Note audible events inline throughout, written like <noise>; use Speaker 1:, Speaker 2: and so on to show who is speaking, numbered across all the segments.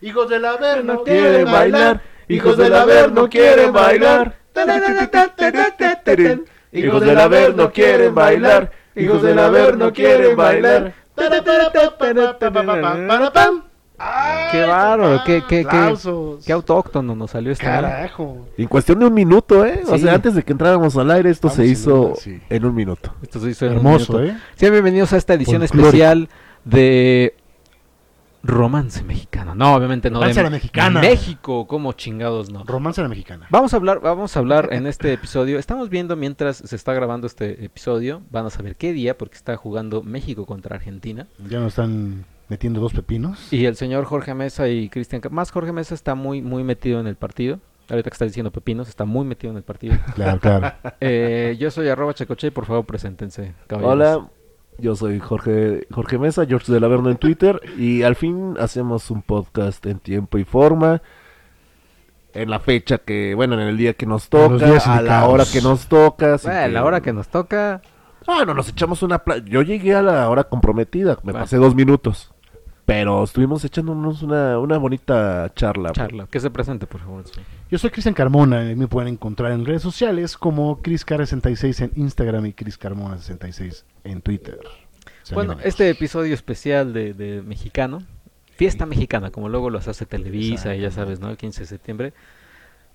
Speaker 1: Hijos del haber
Speaker 2: no quieren bailar. Hijos del haber no quieren bailar. Hijos del haber no quieren bailar. Hijos del haber no quieren bailar.
Speaker 3: Qué bárbaro, qué, qué, qué, autóctono nos salió esta.
Speaker 1: Carajo.
Speaker 2: En cuestión de un minuto, ¿eh? O sea, antes de que entráramos al aire, esto
Speaker 1: Vamos
Speaker 2: se hizo
Speaker 1: sí.
Speaker 2: en un minuto.
Speaker 3: Esto se hizo en un
Speaker 1: Hermoso,
Speaker 3: minuto.
Speaker 1: ¿eh?
Speaker 3: Sean bienvenidos a esta edición
Speaker 1: Folclórico.
Speaker 3: especial de Romance Mexicano. No, obviamente no.
Speaker 1: Romance
Speaker 3: de
Speaker 1: a la mexicana.
Speaker 3: México, como chingados no.
Speaker 1: Romance a la mexicana.
Speaker 3: Vamos a hablar, vamos a hablar en este episodio. Estamos viendo mientras se está grabando este episodio. Van a saber qué día, porque está jugando México contra Argentina.
Speaker 1: Ya nos están metiendo dos pepinos.
Speaker 3: Y el señor Jorge Mesa y Cristian, más Jorge Mesa está muy, muy metido en el partido. Ahorita que está diciendo Pepinos, está muy metido en el partido.
Speaker 1: Claro, claro. <laughs>
Speaker 3: Eh, yo soy arroba Checoche y por favor preséntense. caballeros.
Speaker 2: Hola, yo soy Jorge, Jorge Mesa, George del Averno en Twitter. Y al fin hacemos un podcast en tiempo y forma. En la fecha que, bueno, en el día que nos toca, a la hora que nos toca.
Speaker 3: Bueno,
Speaker 2: que-
Speaker 3: la hora que nos toca.
Speaker 2: Ah, no, nos echamos una... pla- Yo llegué a la hora comprometida, me
Speaker 3: Bueno.
Speaker 2: pasé dos minutos. Pero estuvimos echándonos una, una bonita charla.
Speaker 3: Charla. Que se presente, por favor. sí.
Speaker 1: Yo soy Cristian Carmona y me pueden encontrar en redes sociales como ChrisCar66 en Instagram y ChrisCarmona66 en Twitter. Sean
Speaker 3: Bueno,
Speaker 1: bienvenidos.
Speaker 3: este episodio especial de, de mexicano, fiesta mexicana, como luego los hace Televisa y ya sabes, ¿no? El 15 de septiembre.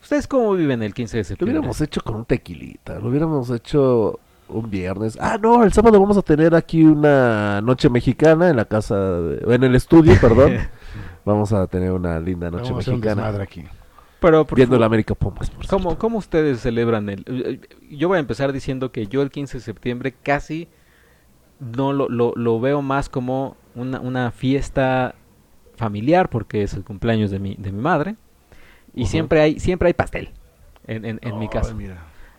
Speaker 3: ¿Ustedes cómo viven el 15 de
Speaker 2: Lo
Speaker 3: septiembre?
Speaker 2: hubiéramos hecho con un tequilita, lo hubiéramos hecho un viernes. Ah, no, el sábado vamos a tener aquí una noche mexicana en la casa, de- en el estudio, perdón. <laughs> vamos a tener una linda noche
Speaker 1: Vamos a hacer un
Speaker 2: mexicana.
Speaker 1: desmadre aquí.
Speaker 3: Pero, por
Speaker 2: Viendo
Speaker 3: favor,
Speaker 2: la América Pumas. por
Speaker 3: ¿cómo,
Speaker 2: cierto.
Speaker 3: ¿Cómo ustedes celebran el...? eh, Yo voy a empezar diciendo que yo el 15 de septiembre casi no lo, lo, lo veo más como una, una fiesta familiar porque es el cumpleaños de mi, de mi madre y siempre hay siempre hay pastel en, en, en mi casa.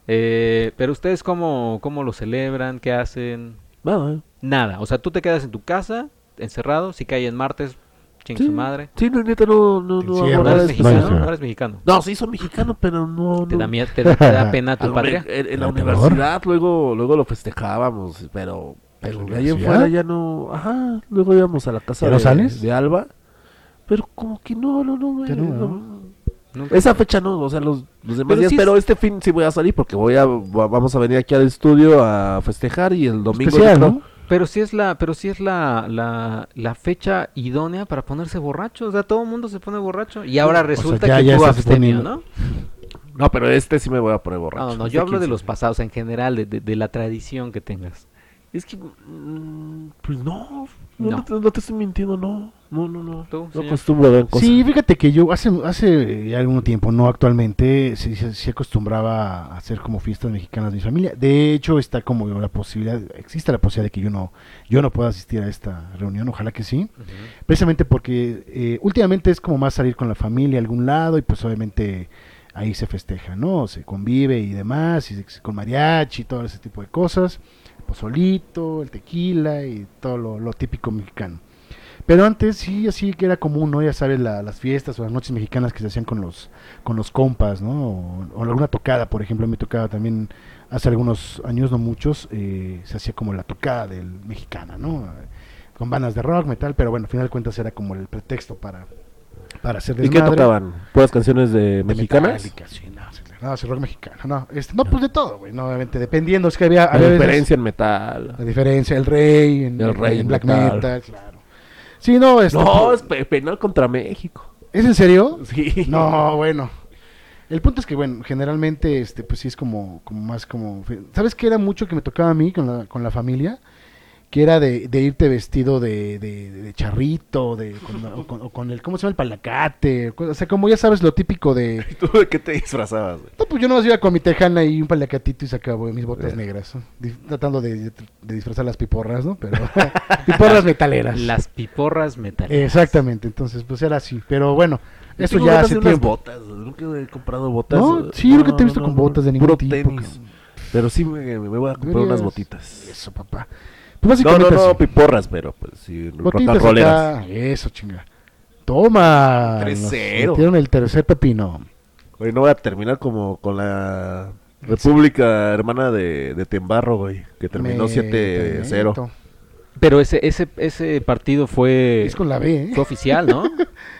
Speaker 3: Eh, pero ustedes cómo, cómo lo celebran, qué hacen,
Speaker 2: Nada, ¿eh?
Speaker 3: nada. O sea, tú te quedas en tu casa encerrado, si cae en martes, ching su
Speaker 2: Sí.
Speaker 3: madre.
Speaker 2: Sí, no, neta, no, no, no,
Speaker 3: No
Speaker 2: nada
Speaker 3: eres mexicano,
Speaker 1: no.
Speaker 3: no eres mexicano.
Speaker 2: No, sí, soy mexicano, pero no.
Speaker 3: Te
Speaker 2: no.
Speaker 3: da, mie- te da- te da <laughs> pena tu patria.
Speaker 2: me- En, en la
Speaker 1: ¿A lo mejor?
Speaker 2: universidad luego, luego lo festejábamos, pero, pero
Speaker 1: ¿En
Speaker 2: de
Speaker 1: la
Speaker 2: ahí en fuera ya no. Ajá, luego íbamos a la casa
Speaker 1: ¿Ya no
Speaker 2: de,
Speaker 1: sales?
Speaker 2: de Alba, pero como que no, no, no, güey,
Speaker 1: no,
Speaker 2: no.
Speaker 3: Nunca-
Speaker 2: Esa fecha no, o sea, los, los demás
Speaker 3: Pero
Speaker 2: días,
Speaker 3: sí es-
Speaker 2: pero este fin sí voy a salir porque voy a va- vamos a venir aquí al estudio a festejar y el domingo yo
Speaker 1: Especial,
Speaker 2: creo-
Speaker 1: ¿no?
Speaker 3: Pero sí es la, pero sí es la, la, la fecha idónea para ponerse borracho. O sea, todo el mundo se pone borracho. Y ahora
Speaker 1: O sea,
Speaker 3: resulta
Speaker 1: ya-
Speaker 3: que
Speaker 1: ya
Speaker 3: tú abstemio, ¿no?
Speaker 2: No, pero este sí me voy a poner borracho.
Speaker 3: No, no,
Speaker 2: este
Speaker 3: yo hablo de
Speaker 2: 15.
Speaker 3: los pasados en general, de, de, de la tradición que tengas.
Speaker 2: Es que mm, pues no, no,
Speaker 3: No.
Speaker 2: no te, no te estoy mintiendo, no. No, no, no.
Speaker 3: ¿Tú,
Speaker 2: no
Speaker 3: señor?
Speaker 2: acostumbro a ver cosas.
Speaker 1: Sí, fíjate que yo hace, hace ya algún tiempo, no actualmente, sí, sí- sí acostumbraba a hacer como fiestas mexicanas de mi familia. De hecho, está como la posibilidad, existe la posibilidad de que yo no, yo no pueda asistir a esta reunión, ojalá que sí. Precisamente porque eh, últimamente es como más salir con la familia a algún lado y pues obviamente ahí se festeja, ¿no? Se convive y demás, y se- con mariachi y todo ese tipo de cosas, pozolito, el tequila y todo lo, lo típico mexicano. Pero antes sí, así que era común, ¿no? Ya sabes, la- las fiestas o las noches mexicanas que se hacían con los, con los compas, ¿no? O, o alguna tocada, por ejemplo, me tocaba también hace algunos años, no muchos, eh, se hacía como la tocada del mexicana, ¿no? Con bandas de rock, metal, pero bueno, al final de cuentas era como el pretexto para, para hacer
Speaker 2: ¿Y qué
Speaker 1: desmadre.
Speaker 2: tocaban? ¿Puras canciones de
Speaker 1: De
Speaker 2: mexicanas?
Speaker 1: Sí, no, no, sí, rock mexicano, no, este, no, pues de todo, güey, no, obviamente, dependiendo, es que había,
Speaker 2: La
Speaker 1: había veces-
Speaker 2: diferencia en metal.
Speaker 1: la diferencia, el rey, en,
Speaker 2: El rey
Speaker 1: en
Speaker 2: en
Speaker 1: black
Speaker 2: metal.
Speaker 1: metal. claro. Sí, no, este,
Speaker 2: No,
Speaker 1: pues,
Speaker 2: es pe- penal contra México.
Speaker 1: ¿es en serio?
Speaker 2: Sí.
Speaker 1: No, bueno. El punto es que, bueno, generalmente, este, pues sí es como, como más como... ¿Sabes qué era mucho que me tocaba a mí con la, con la familia? Que era de, de irte vestido de, de, de charrito, de, con, o, <laughs> con, o con el, ¿cómo se llama? El palacate. O sea, como ya sabes lo típico de... <laughs>
Speaker 2: ¿Tú de qué te disfrazabas, güey?
Speaker 1: No, pues yo no iba con mi tejana y un palacatito y sacaba mis botas
Speaker 2: Bien.
Speaker 1: negras. ¿no? Tratando de, de disfrazar las piporras, ¿no? Pero <laughs> piporras metaleras.
Speaker 3: Las piporras metales.
Speaker 1: Exactamente, entonces pues era así. Pero bueno,
Speaker 2: Yo
Speaker 1: eso ya hace tiempo.
Speaker 2: botas. Nunca he comprado botas.
Speaker 1: No, sí, yo creo que te he
Speaker 2: no,
Speaker 1: visto
Speaker 2: no,
Speaker 1: con
Speaker 2: no,
Speaker 1: botas de ningún
Speaker 2: puro
Speaker 1: tipo.
Speaker 2: tenis. Pero sí me, me voy a comprar unas botitas.
Speaker 1: Eso, papá. Pues
Speaker 2: No, no, no, piporras, pero pues sí,
Speaker 1: Botitas
Speaker 2: roleras.
Speaker 1: Eso, chinga. Toma. nos
Speaker 2: Tercero.
Speaker 1: metieron el tercer pepino.
Speaker 2: Oye, no voy a terminar como con la República Hermana de, de Tembarro, güey, que terminó
Speaker 1: Me-
Speaker 2: 7-0.
Speaker 3: Pero ese, ese, ese partido fue,
Speaker 1: Es con la B, ¿eh?
Speaker 3: fue oficial, ¿no? <laughs>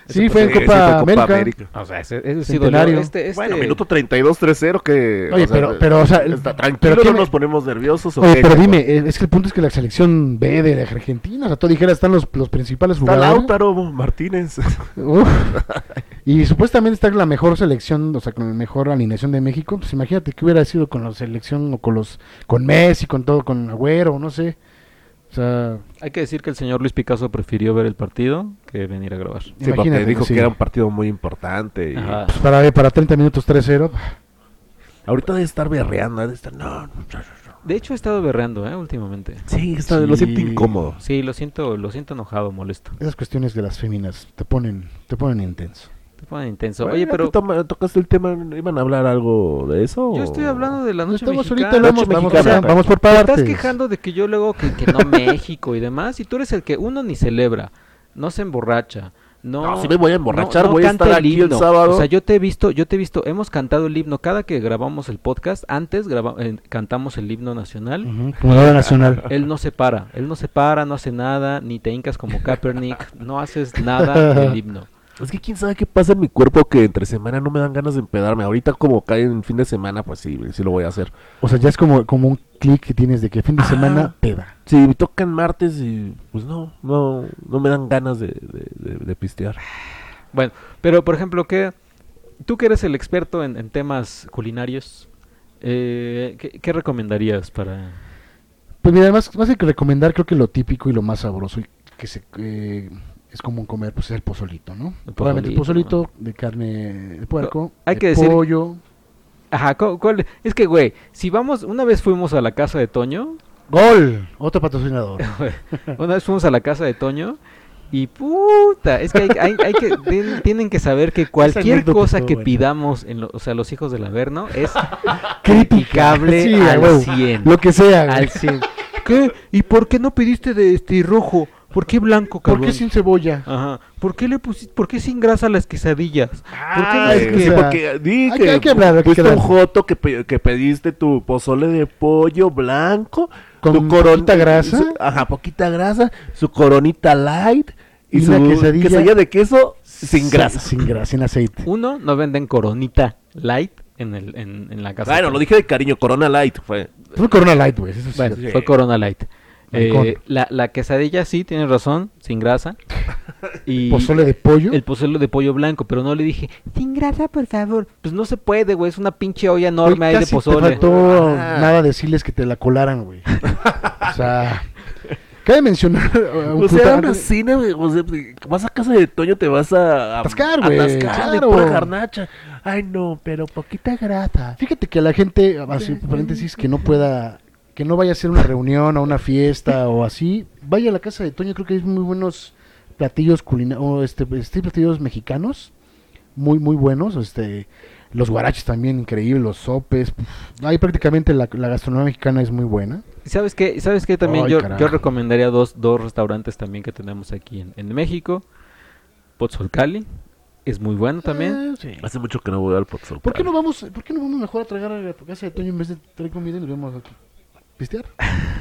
Speaker 1: Sí, fue en
Speaker 2: Sí,
Speaker 1: Copa América.
Speaker 3: O sea, ese, ese
Speaker 1: Centenario.
Speaker 3: Este, este...
Speaker 2: Bueno, minuto 32-3-0 que...
Speaker 1: Oye, pero- pero, o sea,
Speaker 2: está tranquilo,
Speaker 1: pero
Speaker 2: no nos ponemos nerviosos. ¿o
Speaker 1: Oye,
Speaker 2: qué,
Speaker 1: pero dime, eh, es que el punto es que la selección B de Argentina, o sea, tú dijeras, están los, los principales
Speaker 2: Está
Speaker 1: jugadores.
Speaker 2: Lautaro Martínez. <laughs>
Speaker 1: Uf. Y supuestamente está la mejor selección, o sea, con la mejor alineación de México. Pues imagínate que hubiera sido con la selección o con los, con Messi, con todo, con Agüero, no sé. O sea,
Speaker 3: Hay que decir que el señor Luis Picasso prefirió ver el partido que venir a grabar.
Speaker 2: Sí, porque
Speaker 1: imagínate,
Speaker 2: dijo
Speaker 1: sí.
Speaker 2: que era un partido muy importante. y-
Speaker 1: pues para, para 30 minutos 3-0.
Speaker 2: Ahorita debe estar berreando, debe estar... No, no, no, no.
Speaker 3: De hecho, he estado berreando, ¿eh? Últimamente.
Speaker 2: Sí, está- lo
Speaker 1: Sí.
Speaker 2: siento incómodo.
Speaker 3: Sí, lo siento, lo siento enojado, molesto.
Speaker 1: Esas cuestiones de las féminas te ponen, te ponen intenso.
Speaker 3: Te ponen intenso.
Speaker 2: Bueno,
Speaker 3: Oye, pero
Speaker 2: toma- tocaste el tema, ¿iban a hablar algo de eso?
Speaker 3: yo
Speaker 2: o-
Speaker 3: estoy hablando de la noche
Speaker 1: Estamos
Speaker 3: mexicana.
Speaker 1: ahorita, lo vamos,
Speaker 2: Noche
Speaker 1: vamos,
Speaker 2: mexicana.
Speaker 1: vamos- vamos por
Speaker 3: Te
Speaker 1: partes.
Speaker 3: estás quejando de que yo luego que, que no México y demás, y tú eres el que uno ni celebra, no se emborracha, no...
Speaker 2: No, sí me voy a emborrachar,
Speaker 3: no- no
Speaker 2: voy a estar aquí el
Speaker 3: himno.
Speaker 2: sábado.
Speaker 3: O sea, yo te he visto, yo te he visto, hemos cantado el himno cada que grabamos el podcast, antes graba- eh, cantamos el himno nacional.
Speaker 1: Ujú, Como la hora nacional.
Speaker 3: Él no se para, él no se para, no hace nada, ni te hincas como Kaepernick, no haces nada del himno.
Speaker 2: Es que quién sabe qué pasa en mi cuerpo que entre semana no me dan ganas de empedarme. Ahorita como cae en fin de semana, pues sí, sí lo voy a hacer.
Speaker 1: O sea, ya es como, como un clic que tienes de que fin de
Speaker 2: Ah.
Speaker 1: semana peda.
Speaker 2: Si me tocan martes y pues no, no, no me dan ganas de, de, de- de pistear.
Speaker 3: Bueno, pero por ejemplo, que tú que eres el experto en, en temas culinarios, eh, ¿qué, qué recomendarías para...?
Speaker 1: Pues mira, además, más que recomendar, creo que lo típico y lo más sabroso y que se, eh, es común comer, pues es el pozolito, ¿no?
Speaker 3: El
Speaker 1: Obviamente el
Speaker 3: pozolito,
Speaker 1: pozolito de carne de puerco,
Speaker 3: Hay
Speaker 1: de
Speaker 3: que decir-
Speaker 1: pollo.
Speaker 3: Ajá, ¿cu- cuál? es que, güey, si vamos, una vez fuimos a la casa de Toño,
Speaker 1: ¡Gol! Otro patrocinador. <laughs>
Speaker 3: una vez fuimos a la casa de Toño y puta, es que hay, hay- hay que, tienen que saber que <laughs> cualquier cosa que pidamos, en lo- o sea, los hijos del Averno, es <laughs> criticable
Speaker 1: Sí,
Speaker 3: al
Speaker 1: huevo.
Speaker 3: 100.
Speaker 1: Lo que sea.
Speaker 3: Al 100. ¿Qué? ¿Y por qué no pediste de este rojo? ¿Por qué blanco,
Speaker 1: ¿Por
Speaker 3: cabrón?
Speaker 1: qué sin cebolla?
Speaker 3: Ajá. ¿Por qué le pusiste, por qué sin grasa las quesadillas? ¿Por qué
Speaker 1: Ah,
Speaker 3: no
Speaker 1: es que
Speaker 2: porque di
Speaker 1: hay
Speaker 2: que,
Speaker 1: que- hay que hablar, hay que
Speaker 2: fuiste un
Speaker 1: hablar.
Speaker 2: joto que, pe- que pediste tu pozole de pollo blanco,
Speaker 1: Con
Speaker 2: tu
Speaker 1: poquita grasa.
Speaker 2: su- ajá, poquita grasa, su coronita light y,
Speaker 1: Y
Speaker 2: su
Speaker 1: una quesadilla-
Speaker 2: de queso sin grasa.
Speaker 1: Sin grasa, sin aceite.
Speaker 3: Uno, no venden coronita light en, el, en, en la casa.
Speaker 2: Bueno, lo dije de cariño, Corona Light fue.
Speaker 1: Fue Corona Light, güey.
Speaker 3: Bueno,
Speaker 2: Sí.
Speaker 3: fue Corona Light. Eh, la, la quesadilla sí, tienes razón, sin grasa. <laughs> Y
Speaker 1: Pozole de pollo.
Speaker 3: el pozole de pollo blanco, pero no le dije, sin grasa, por favor. Pues no se puede, güey, es una pinche olla enorme ahí de pozole.
Speaker 1: faltó
Speaker 2: Ah.
Speaker 1: nada decirles que te la colaran, güey. o sea, <laughs> cabe mencionar un
Speaker 2: O sea, una cine, güey, o sea, vas a casa de Toño, te vas a...
Speaker 1: Atascar, güey,
Speaker 2: atascar de
Speaker 1: claro.
Speaker 2: pura garnacha. Ay, no, pero poquita grasa.
Speaker 1: Fíjate que a la gente, así paréntesis, que no pueda, que no vaya a hacer una reunión o una fiesta o así, vaya a la casa de Toño, creo que hay muy buenos platillos culinarios, este, este, platillos mexicanos, muy, muy buenos, este, los guaraches también increíbles, los sopes, puf, ahí prácticamente la, la gastronomía mexicana es muy buena.
Speaker 3: ¿Y ¿Sabes qué? ¿Sabes qué? También
Speaker 1: Ay,
Speaker 3: yo,
Speaker 1: carajo.
Speaker 3: yo recomendaría dos, dos restaurantes también que tenemos aquí en, en México. Pozzolcali, es muy bueno también.
Speaker 1: Eh, sí.
Speaker 2: Hace mucho que no voy al pozole.
Speaker 1: ¿Por qué no vamos, por qué no vamos mejor a tragar a la casa de Toño en vez de traer comida y nos vamos a pistear?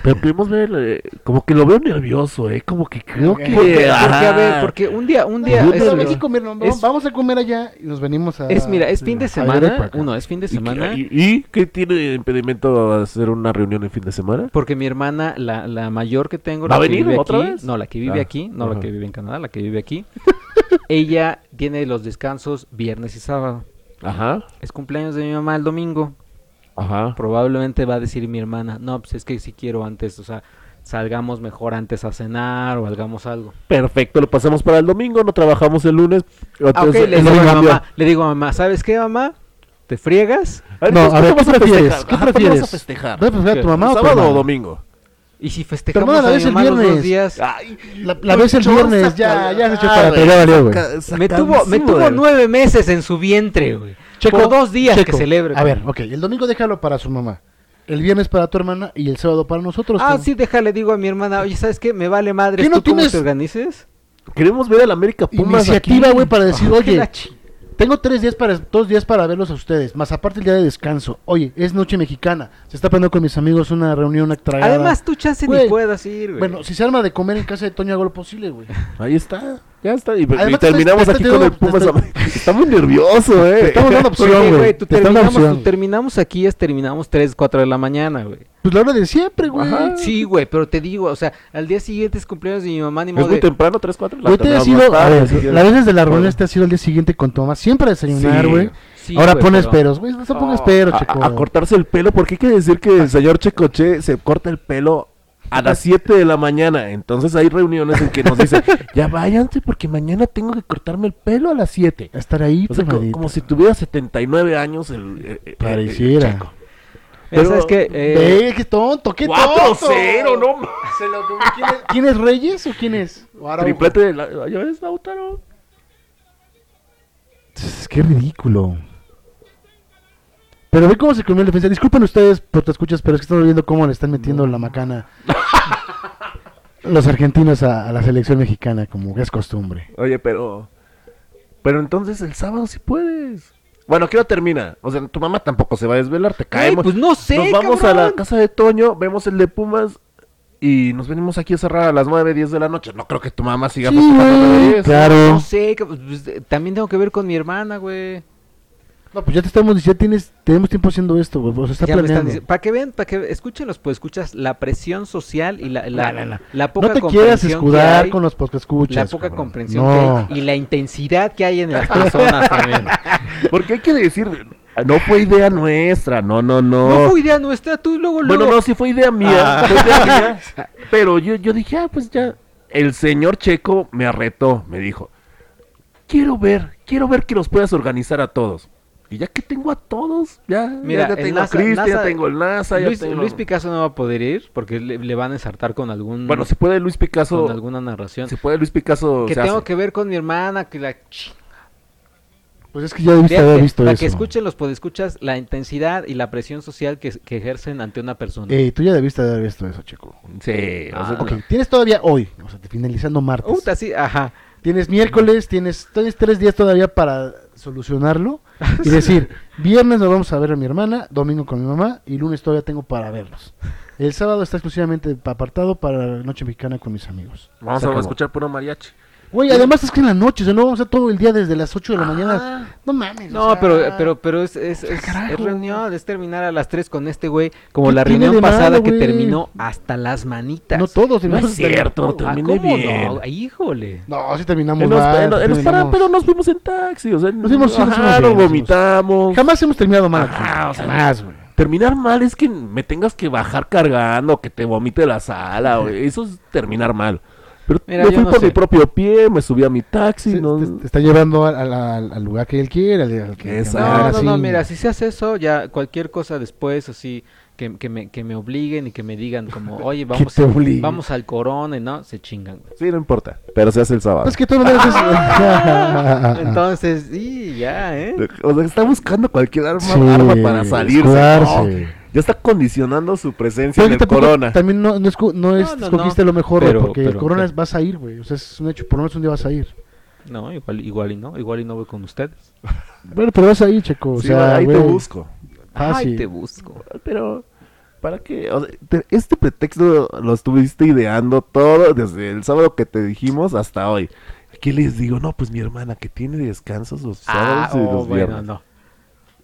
Speaker 2: Pero queremos ver, eh, como que lo veo nervioso, ¿eh? Como que creo que...
Speaker 3: Porque, porque, a ver, porque un día, un día...
Speaker 1: Vamos
Speaker 3: es-
Speaker 1: a México, mi hermano,
Speaker 3: es-
Speaker 1: vamos a comer allá y nos venimos a...
Speaker 3: Es, mira, es fin de semana. Uno, es fin de
Speaker 2: ¿Y qué-
Speaker 3: semana.
Speaker 2: ¿Y, y qué tiene de impedimento hacer una reunión en fin de semana?
Speaker 3: Porque mi hermana, la, la mayor que tengo,
Speaker 2: ¿Va a venir
Speaker 3: vive
Speaker 2: otra
Speaker 3: aquí,
Speaker 2: vez?
Speaker 3: no, la que vive
Speaker 2: Ah,
Speaker 3: aquí, no la que vive en Canadá, la que vive aquí, <laughs> ella tiene los descansos viernes y sábado.
Speaker 2: Ajá,
Speaker 3: Es cumpleaños de mi mamá el domingo.
Speaker 2: Ajá.
Speaker 3: Probablemente va a decir mi hermana, no, pues es que si quiero antes, o sea, salgamos mejor antes a cenar o hagamos algo.
Speaker 2: Perfecto, lo pasamos para el domingo, no trabajamos el lunes.
Speaker 3: Ah, ok,
Speaker 2: entonces,
Speaker 3: le digo, a mamá, le digo a mamá, ¿sabes qué, mamá? ¿Te friegas?
Speaker 1: No,
Speaker 2: entonces,
Speaker 1: a ver,
Speaker 2: ¿cuándo
Speaker 1: ¿qué
Speaker 2: vas a
Speaker 1: prefieres?
Speaker 2: festejar?
Speaker 1: ¿Qué
Speaker 2: Ajá, ¿cuándo
Speaker 1: prefieres?
Speaker 2: vas a festejar?
Speaker 1: ¿Vas a festejar a tu mamá o tu
Speaker 2: ¿Sábado o domingo?
Speaker 3: Y si festejamos
Speaker 1: hermana,
Speaker 3: a
Speaker 1: la
Speaker 3: mi
Speaker 1: ves el
Speaker 3: los dos
Speaker 1: viernes.
Speaker 3: días,
Speaker 2: Ay,
Speaker 1: La, la ves el viernes, ya,
Speaker 2: saca-
Speaker 1: ya se echó
Speaker 2: Ah,
Speaker 1: para valió, güey.
Speaker 3: me tuvo, me tuvo nueve meses en su vientre, güey.
Speaker 1: Checo,
Speaker 3: Por dos días que
Speaker 1: Checo,
Speaker 3: celebre.
Speaker 1: A ver, ok, el domingo déjalo para su mamá. El viernes para tu hermana y el sábado para nosotros.
Speaker 3: Ah, sí, déjale, digo a mi hermana, oye, ¿sabes qué? Me vale madre,
Speaker 1: ¿Qué
Speaker 3: ¿tú
Speaker 1: no
Speaker 3: cómo
Speaker 1: tienes-
Speaker 3: te organices?
Speaker 2: Queremos ver al América Pumas
Speaker 1: Iniciativa, güey, para decir,
Speaker 3: qué
Speaker 1: oye,
Speaker 3: la
Speaker 1: Tengo tres días para, dos días para verlos a ustedes, más aparte el día de descanso. Oye, es noche mexicana. Se está planeando con mis amigos una reunión, una tragada.
Speaker 3: Además, tú chance
Speaker 1: Güey,
Speaker 3: ni puedas ir, güey.
Speaker 1: Bueno, si se arma de comer en casa de Toño, hago lo posible, güey.
Speaker 2: Ahí está. Ya está. Y,
Speaker 1: Además,
Speaker 2: terminamos aquí con el Pumas. Está muy nervioso, eh.
Speaker 1: Estamos dando <laughs> opción,
Speaker 3: güey,
Speaker 1: güey.
Speaker 3: tú
Speaker 1: Te estamos dando
Speaker 3: terminamos,
Speaker 1: opción.
Speaker 3: tú terminamos aquí, es terminamos 3, 4 de la mañana, güey.
Speaker 1: Pues la hora de siempre, güey.
Speaker 2: Ajá.
Speaker 3: Sí, güey, pero te digo, o sea, al día siguiente es cumpleaños de mi mamá, ni
Speaker 2: Es
Speaker 3: modo
Speaker 2: muy
Speaker 3: de...
Speaker 2: temprano, 3, 4.
Speaker 1: Güey, te has ido, a ver, las veces de las reuniones te has ido al día siguiente con tu mamá, siempre a desayunar,
Speaker 2: Sí.
Speaker 1: güey.
Speaker 3: Sí,
Speaker 1: Ahora
Speaker 3: güey,
Speaker 1: pones
Speaker 3: pero-
Speaker 1: peros, güey, no se pongas peros, chico.
Speaker 2: A, a cortarse el pelo, porque hay que decir que el señor Checoche se corta el pelo a las 7 de la mañana. Entonces hay reuniones en que nos dice, <laughs> ya váyanse porque mañana tengo que cortarme el pelo a las 7.
Speaker 1: A estar ahí,
Speaker 2: O sea, co- como, si tuviera 79 años el, eh, eh,
Speaker 1: Pareciera.
Speaker 2: el Checo. Pero-
Speaker 3: ¿Sabes qué? Eh,
Speaker 1: qué tonto, qué tonto.
Speaker 2: 4-0, no ma-
Speaker 1: Se lo- ¿Quién es, quién es Reyes o quién es? Araujo.
Speaker 2: Triplete de la... ¿Ya ves, Lautaro?
Speaker 1: Es que ridículo. Pero ve cómo se comió el defensa. Disculpen ustedes por te escuchas, pero es que estamos viendo cómo le están metiendo la macana los argentinos a, a la selección mexicana, como es costumbre.
Speaker 2: Oye, pero... Pero entonces el sábado sí puedes. Bueno, ¿qué hora termina? O sea, tu mamá tampoco se va a desvelar, te caemos.
Speaker 3: pues no sé,
Speaker 2: nos vamos a la casa de Toño, vemos el de Pumas y nos venimos aquí a cerrar a las 9, 10 de la noche. No creo que tu mamá siga
Speaker 1: Sí,
Speaker 2: festejando
Speaker 1: güey,
Speaker 2: 9, 10.
Speaker 1: claro.
Speaker 3: No sé, pues, eh, también tengo que ver con mi hermana, güey.
Speaker 1: No, pues ya te estamos diciendo, tienes, tenemos tiempo haciendo esto, güey. O sea, está
Speaker 3: Ya están
Speaker 1: planeando.
Speaker 3: Para que vean, para que escuchen los pues escuchas la presión social y la, la,
Speaker 1: No, no, no.
Speaker 3: la poca
Speaker 1: No te quieras escudar
Speaker 3: hay,
Speaker 1: con los podcast escuchas.
Speaker 3: la poca
Speaker 1: cabrón.
Speaker 3: comprensión
Speaker 1: No.
Speaker 3: que hay y la intensidad que hay en las <laughs> personas también.
Speaker 2: Porque hay que decir, no fue idea nuestra, no, no, no.
Speaker 3: No fue idea nuestra, tú luego luego.
Speaker 2: Bueno, no, sí fue idea mía,
Speaker 3: Ah.
Speaker 2: fue idea mía, <laughs> Pero yo, yo dije, ah, pues ya. El señor Checo me arretó, me dijo, quiero ver, quiero ver que los puedas organizar a todos. Y ya que tengo a todos, ya,
Speaker 3: Mira,
Speaker 2: ya, ya tengo
Speaker 3: NASA-
Speaker 2: a Cristian, ya tengo el NASA, ya
Speaker 3: Luis,
Speaker 2: tengo...
Speaker 3: Luis Picasso no va a poder ir porque le, le van a ensartar con algún
Speaker 2: Bueno, si puede Luis Picasso,
Speaker 3: con alguna narración.
Speaker 2: si puede Luis Picasso,
Speaker 3: que
Speaker 2: se
Speaker 3: tengo
Speaker 2: hace.
Speaker 3: que ver con mi hermana, que la
Speaker 1: Pues es que ya debiste
Speaker 3: Fíjate,
Speaker 1: haber visto
Speaker 3: para
Speaker 1: eso.
Speaker 3: que escuchen los podescuchas la intensidad y la presión social que, que ejercen ante una persona.
Speaker 1: Ey, tú ya debiste haber visto eso, chico.
Speaker 2: Sí, o sea,
Speaker 3: Ah,
Speaker 1: Ok, tienes todavía hoy, o sea, finalizando martes.
Speaker 3: Puta, sí, ajá.
Speaker 1: Tienes miércoles, tienes, tienes tres días todavía para solucionarlo y <laughs> decir, viernes nos vamos a ver a mi hermana, domingo con mi mamá y lunes todavía tengo para verlos. El sábado está exclusivamente apartado para la noche mexicana con mis amigos.
Speaker 2: Vamos a escuchar puro mariachi.
Speaker 1: Güey, además es que en la noche, o sea, no vamos a estar todo el día desde las 8 de la
Speaker 2: Ah.
Speaker 1: mañana. No mames. o
Speaker 3: No,
Speaker 1: sea,
Speaker 3: pero, pero, pero es, es, es,
Speaker 1: carajo.
Speaker 3: es reunión, es terminar a las 3 con este güey, como
Speaker 1: ¿Qué
Speaker 3: la reunión pasada
Speaker 1: malo,
Speaker 3: que terminó hasta las manitas.
Speaker 1: No todos.
Speaker 2: No es cierto,
Speaker 3: Ah,
Speaker 2: terminé
Speaker 3: ¿cómo
Speaker 2: bien.
Speaker 3: no? Ay, Híjole.
Speaker 1: No, sí terminamos
Speaker 2: En los-
Speaker 1: mal,
Speaker 2: en los- en los
Speaker 1: terminamos-
Speaker 2: para- pero nos fuimos en taxi, o sea,
Speaker 1: Nos fuimos-
Speaker 2: ajá, nos vomitamos.
Speaker 1: Jamás hemos terminado mal. aquí.
Speaker 2: Ajá, o sea,
Speaker 1: Jamás, güey.
Speaker 2: Terminar mal es que me tengas que bajar cargando, que te vomite la sala, güey. Eso es terminar mal. Pero
Speaker 3: Mira,
Speaker 2: me
Speaker 3: yo
Speaker 2: fui
Speaker 3: no
Speaker 2: por
Speaker 3: sé.
Speaker 2: mi propio pie, me subí a mi taxi.
Speaker 1: Se-
Speaker 2: no-
Speaker 1: te, te está llevando al, al- al- al lugar que él quiere. Al, al que-
Speaker 3: No, no,
Speaker 1: así.
Speaker 3: no, mira, si se hace eso, ya cualquier cosa después, así, que, que, me, que me obliguen y que me digan como, <laughs> oye, vamos, a- vamos al corona y no, se chingan. güey.
Speaker 2: Sí, no importa. Pero se hace el sábado.
Speaker 1: Es que tú no debes es- <laughs> <laughs>
Speaker 3: Entonces, sí, ya, ¿eh?
Speaker 2: O sea, está buscando cualquier arma,
Speaker 1: Sí,
Speaker 2: arma para salirse. Ya está condicionando su presencia
Speaker 1: Pero
Speaker 2: en el
Speaker 1: tampoco-
Speaker 2: corona.
Speaker 1: También no, no, es-
Speaker 3: No, no,
Speaker 1: escogiste
Speaker 3: no.
Speaker 1: lo mejor, güey,
Speaker 3: Pero-
Speaker 1: porque el
Speaker 3: pero,
Speaker 1: corona es- vas a ir, güey. O sea, es un hecho. Por lo menos un día vas a ir.
Speaker 3: No, igual, igual y no, igual y no voy con ustedes. <laughs>
Speaker 1: Bueno, pero vas a ir, checo. O
Speaker 2: Sí,
Speaker 1: sea,
Speaker 2: ahí te busco.
Speaker 1: Fácil.
Speaker 3: te busco.
Speaker 2: Pero, ¿para qué? O sea, te- este pretexto lo estuviste ideando todo desde el sábado que te dijimos hasta hoy. ¿Qué les digo? No, pues mi hermana que tiene descansos los
Speaker 3: Ah,
Speaker 2: sábados y
Speaker 3: oh,
Speaker 2: los
Speaker 3: bueno,
Speaker 2: viernes.
Speaker 3: no.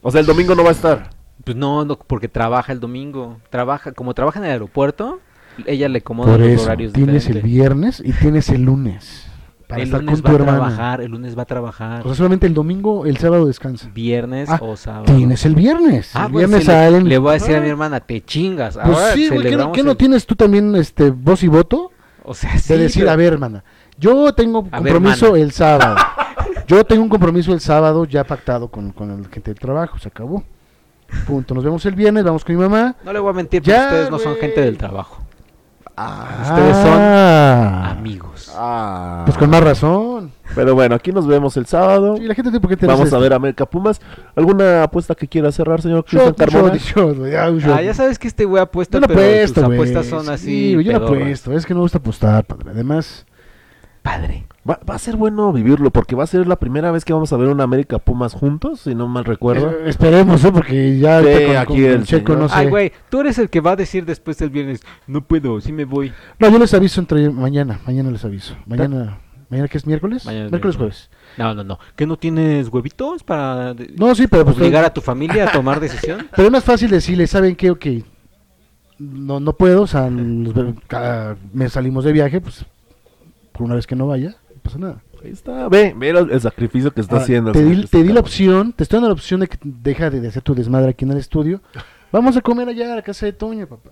Speaker 2: O sea, el domingo no va a estar.
Speaker 3: Pues no, no, porque trabaja el domingo. Trabaja, como trabaja en el aeropuerto, ella le acomoda
Speaker 1: Por
Speaker 3: los
Speaker 1: eso,
Speaker 3: horarios
Speaker 1: tienes el viernes y tienes el lunes. Para
Speaker 3: el
Speaker 1: estar
Speaker 3: lunes
Speaker 1: con
Speaker 3: va
Speaker 1: tu
Speaker 3: a
Speaker 1: hermana.
Speaker 3: trabajar, el lunes va a trabajar.
Speaker 1: O sea, solamente el domingo, el sábado descansa.
Speaker 3: viernes
Speaker 1: Ah,
Speaker 3: o sábado.
Speaker 1: Tienes el viernes.
Speaker 3: Ah,
Speaker 1: el
Speaker 3: pues
Speaker 1: viernes
Speaker 3: sí, le, le voy a decir a
Speaker 1: Ah,
Speaker 3: mi hermana, te chingas.
Speaker 1: Pues
Speaker 3: Ahora
Speaker 1: sí, güey, ¿qué no, qué no
Speaker 3: el-
Speaker 1: tienes tú también este voz y voto?
Speaker 3: O sea, sí,
Speaker 1: de decir,
Speaker 3: pero-
Speaker 1: a ver, hermana, yo tengo
Speaker 3: A
Speaker 1: compromiso el sábado. <laughs> yo tengo un compromiso el sábado ya pactado con, con la gente del trabajo, se acabó. Punto. Nos vemos el viernes, vamos con mi mamá.
Speaker 3: No le voy a mentir, porque
Speaker 1: Ya,
Speaker 3: ustedes no son gente del trabajo.
Speaker 2: Ah,
Speaker 3: Ustedes son Amigos.
Speaker 2: ah.
Speaker 1: Pues con más razón.
Speaker 2: Pero bueno, aquí nos vemos el sábado.
Speaker 1: Sí, la gente tiene por qué te
Speaker 2: Vamos a ver a América Pumas. ¿Alguna apuesta que quiera cerrar, señor Cristian Carmona?
Speaker 1: shot, shot,
Speaker 3: Ah, ya sabes que este güey apuesta,
Speaker 1: Yo no
Speaker 3: pero
Speaker 1: apuesto,
Speaker 3: tus apuestas son así.
Speaker 1: Sí, yo no apuesto. Es que no me gusta apostar, padre. Además,
Speaker 3: padre.
Speaker 2: Va, va a ser bueno vivirlo porque va a ser la primera vez que vamos a ver una América Pumas juntos, si no mal recuerdo.
Speaker 1: Eh, esperemos, ¿eh? Porque ya
Speaker 2: Sí,
Speaker 1: ahorita con-
Speaker 2: aquí
Speaker 1: con
Speaker 2: el
Speaker 1: Checo
Speaker 2: señor.
Speaker 1: no sé.
Speaker 3: Ay, güey, tú eres el que va a decir después del viernes, no puedo, sí me voy.
Speaker 1: No, yo les aviso entre mañana, mañana les aviso. Mañana, mañana que es miércoles,
Speaker 3: Mañana
Speaker 1: miércoles
Speaker 3: miércoles.
Speaker 1: jueves.
Speaker 3: No, no, no. ¿Que no tienes huevitos para
Speaker 1: No, sí, pero pues
Speaker 3: obligar a tu familia a tomar <laughs> decisión?
Speaker 1: Pero es más fácil decirle, ¿saben qué? Ok, no, no puedo, o sea, cada mes salimos de viaje, pues, por una vez que no vaya, pasa nada.
Speaker 2: Ahí está, ve, ve el, el sacrificio que está
Speaker 1: Ahora,
Speaker 2: haciendo.
Speaker 1: te, di,
Speaker 2: señor
Speaker 1: te di la opción, te estoy dando la opción de que deja de, de hacer tu desmadre aquí en el estudio. <laughs> Vamos a comer allá a la casa de Toño, papá.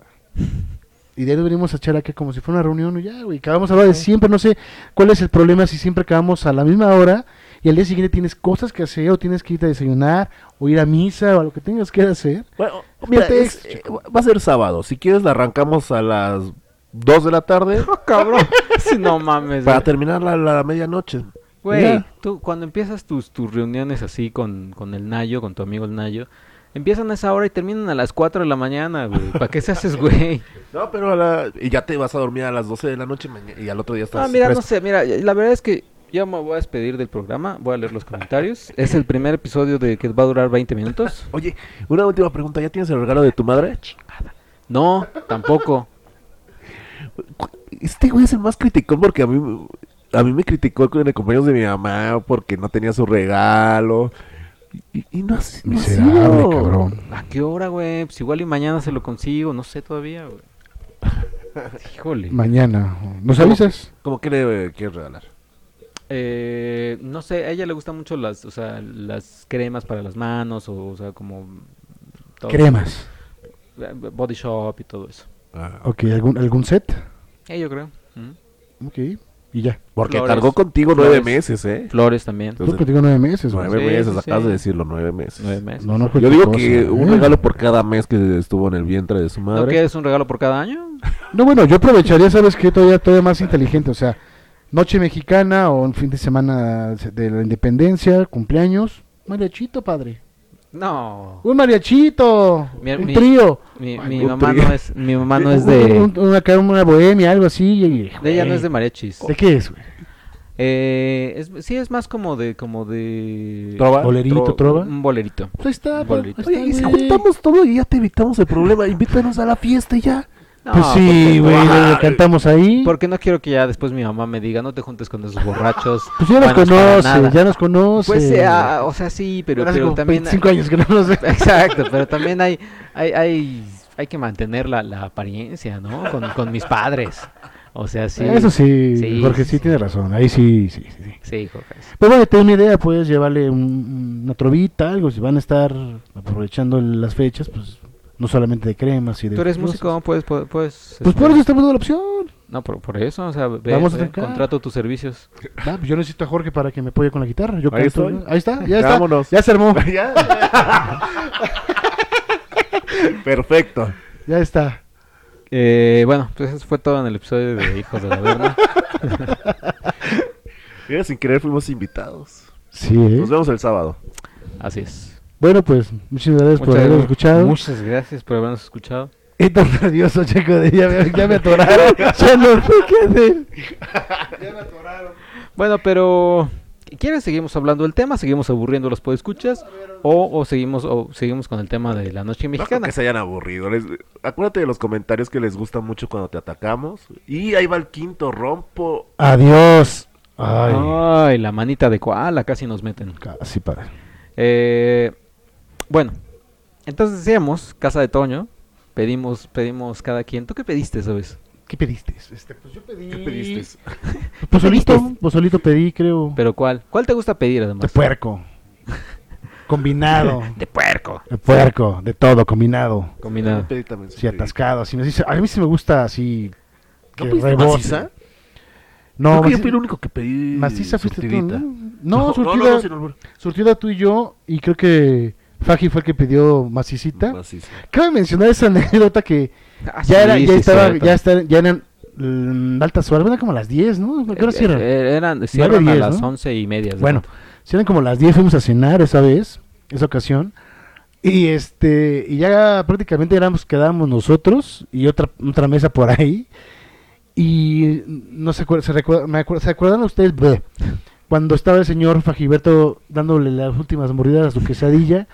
Speaker 1: Y de ahí venimos a echar acá como si fuera una reunión y ya, güey. Acabamos a hablar de siempre, no sé cuál es el problema si siempre acabamos a la misma hora y al día siguiente tienes cosas que hacer o tienes que irte a desayunar o ir a misa o a lo que tengas que hacer.
Speaker 2: Bueno, mira, es- eh, va a ser sábado. Si quieres, la arrancamos a las 2 de la tarde <laughs>
Speaker 3: cabrón. <laughs> Sí, no mames.
Speaker 2: para
Speaker 3: güey.
Speaker 2: terminar la, la medianoche.
Speaker 3: Güey, tú cuando empiezas tus, tus reuniones así con, con el Nayo, con tu amigo el Nayo, empiezan a esa hora y terminan a las 4 de la mañana, güey. ¿Para qué se haces, <laughs> güey?
Speaker 2: No, pero a la- y ya te vas a dormir a las 12 de la noche y al otro día estás.
Speaker 3: Ah, mira, no sé, mira, la verdad es que yo me voy a despedir del programa, voy a leer los comentarios. Es el primer episodio de que va a durar 20 minutos.
Speaker 2: Oye, una última pregunta. ¿Ya tienes el regalo de tu madre?
Speaker 3: No, tampoco.
Speaker 2: Este güey es el más criticón porque a mí, a mí me criticó con el cumpleaños de mi mamá porque no tenía su regalo. Y, y no, ha- no ha sido.
Speaker 1: cabrón.
Speaker 3: ¿A qué hora, güey? Pues igual y mañana se lo consigo, no sé todavía, güey. <laughs> Híjole.
Speaker 1: Mañana. ¿Nos avisas?
Speaker 2: ¿Cómo que le eh, quieres regalar?
Speaker 3: Eh, no sé, a ella le gustan mucho las, o sea, las cremas para las manos, o, o sea, como... todo.
Speaker 1: Cremas.
Speaker 3: Eh, Body Shop y todo eso.
Speaker 2: Ah,
Speaker 1: Ok, ¿algún, algún set?
Speaker 3: Eh, yo creo. Ujú.
Speaker 1: Ok, y ya.
Speaker 2: Porque
Speaker 3: Flores.
Speaker 2: tardó contigo nueve
Speaker 3: Flores.
Speaker 2: meses, ¿eh?
Speaker 3: Flores también.
Speaker 2: Entonces,
Speaker 1: Tú contigo nueve meses, güey.
Speaker 2: Nueve
Speaker 3: Sí,
Speaker 2: meses,
Speaker 3: sí,
Speaker 2: acabas de decirlo, nueve meses.
Speaker 3: Nueve meses.
Speaker 1: No, no,
Speaker 2: Yo
Speaker 1: cualquier
Speaker 2: digo
Speaker 1: cosa,
Speaker 2: que un
Speaker 1: ¿eh?
Speaker 2: regalo por cada mes que estuvo en el vientre de su
Speaker 3: ¿No
Speaker 2: madre.
Speaker 3: que es un regalo por cada año?
Speaker 1: No, bueno, yo aprovecharía, ¿sabes qué? Todavía, todavía más inteligente, o sea, noche mexicana o un fin de semana de la independencia, cumpleaños, mariachito, padre.
Speaker 3: No.
Speaker 1: Un mariachito,
Speaker 3: Mi-
Speaker 1: un
Speaker 3: mi-
Speaker 1: trío.
Speaker 3: Mi,
Speaker 2: Ay,
Speaker 3: mi
Speaker 2: un
Speaker 3: mamá
Speaker 2: trío.
Speaker 3: no es, mi mamá no es de,
Speaker 1: un- una, una bohemia, algo así. y-
Speaker 3: de ella no es de mariachis.
Speaker 1: ¿De qué es, güey?
Speaker 3: Eh, es, sí, es más como de, como de...
Speaker 2: ¿Trova?
Speaker 1: Bolerito,
Speaker 3: tro-
Speaker 1: trova.
Speaker 3: Un bolerito.
Speaker 1: Pues ahí está, pues, ahí
Speaker 2: Oye, y si
Speaker 1: está,
Speaker 2: juntamos todo y ya te evitamos el problema, invítanos a la fiesta y ya.
Speaker 3: No,
Speaker 1: Pues sí, güey,
Speaker 2: Ah,
Speaker 1: le cantamos ahí.
Speaker 3: Porque no quiero que ya después mi mamá me diga, no te juntes con esos borrachos. <laughs>
Speaker 1: Pues ya nos conoce,
Speaker 3: nada".
Speaker 1: ya nos conoce.
Speaker 3: Pues sea, o sea, sí, pero, pero
Speaker 1: como
Speaker 3: también...
Speaker 1: 25 años que no nos. <laughs>
Speaker 3: Exacto, pero también hay, hay, hay, hay que mantener la, la apariencia, ¿no? Con, con mis padres. O sea, sí.
Speaker 1: Eso sí,
Speaker 3: Sí,
Speaker 1: Jorge
Speaker 3: sí,
Speaker 1: tiene razón. Ahí sí, sí, sí. sí.
Speaker 3: Jorge.
Speaker 1: Pero bueno, tengo una idea, puedes llevarle un- una trovita, algo, si van a estar aprovechando las fechas, pues no solamente de cremas y de...
Speaker 3: Tú eres
Speaker 1: cosas.
Speaker 3: músico, puedes, puedes, puedes,
Speaker 1: Pues por eso estamos dando la opción.
Speaker 3: No, por, por eso, o sea, ve,
Speaker 1: Vamos a
Speaker 3: ve,
Speaker 1: sacar.
Speaker 3: contrato tus servicios.
Speaker 1: Ah, pues yo necesito a Jorge para que me apoye con la guitarra. Yo
Speaker 2: Ahí estoy.
Speaker 1: Ahí está, ya está.
Speaker 2: Vámonos.
Speaker 1: Ya se armó. <laughs>
Speaker 2: Perfecto.
Speaker 1: ya está.
Speaker 3: Eh, bueno, pues eso fue todo en el episodio de Hijos de la Verna. <laughs>
Speaker 2: Mira, sin querer fuimos invitados.
Speaker 1: Sí, ¿eh?
Speaker 2: Nos vemos el sábado.
Speaker 3: Así es.
Speaker 1: Bueno, pues muchas gracias por habernos escuchado.
Speaker 3: Muchas gracias por habernos escuchado. <laughs>
Speaker 1: Y tan nervioso, chico, de ya me, ya me atoraron. <laughs> ya no sé qué hacer.
Speaker 3: Bueno, pero ¿quieren seguimos hablando del tema? ¿Seguimos aburriendo los podescuchas? ¿O, o seguimos o seguimos con el tema de la noche
Speaker 2: No
Speaker 3: mexicana?
Speaker 2: que se hayan aburrido. Les- acuérdate de los comentarios que les gusta mucho cuando te atacamos. Y ahí va el quinto rompo.
Speaker 1: Adiós. Ay,
Speaker 3: Ay, la manita de koala casi nos meten.
Speaker 1: casi padre.
Speaker 3: Eh, bueno, entonces decíamos, Casa de Toño, pedimos, pedimos cada quien. ¿Tú qué pediste, sabes?
Speaker 1: ¿Qué pediste? Este, pues yo pedí.
Speaker 2: ¿Qué pediste? <laughs> <laughs>
Speaker 1: Pozolito, pozolito pedí, creo.
Speaker 3: ¿Pero cuál? ¿Cuál te gusta pedir
Speaker 1: De
Speaker 3: además?
Speaker 1: puerco. <laughs> Combinado.
Speaker 3: De puerco.
Speaker 1: De puerco, de todo, combinado.
Speaker 3: Combinado.
Speaker 2: También
Speaker 1: Sí, atascado. Así me dice, a mí sí me gusta así.
Speaker 2: ¿No
Speaker 1: que
Speaker 2: pediste maciza?
Speaker 1: No,
Speaker 2: Creo que yo fui el único que pedí
Speaker 1: maciza fuiste tú. ¿no? No, surtida,
Speaker 2: no, no,
Speaker 1: surtida tú y yo. Y creo que Faji fue el que pidió macicita.
Speaker 2: Maciza.
Speaker 1: Cabe mencionar esa <laughs> anécdota que
Speaker 3: Ah,
Speaker 1: ya,
Speaker 3: sí,
Speaker 1: era, ya
Speaker 3: sí,
Speaker 1: estaba, ya, está, ya eran mm, altas horas, eran como las 10, ¿no? ¿Qué hora
Speaker 3: Eh,
Speaker 1: cierran?
Speaker 3: eh, eran, cierran a
Speaker 1: 10,
Speaker 3: las
Speaker 1: ¿no?
Speaker 3: once y media. ¿de
Speaker 1: Bueno, si eran como las 10, fuimos a cenar esa vez, esa ocasión. Y este, y ya prácticamente éramos, quedábamos nosotros y otra, otra mesa por ahí. Y no se acuerdan, se, recuerda- me acuer- ¿se acuerdan ustedes Bleh. Cuando estaba el señor Fagiberto dándole las últimas mordidas a su quesadilla?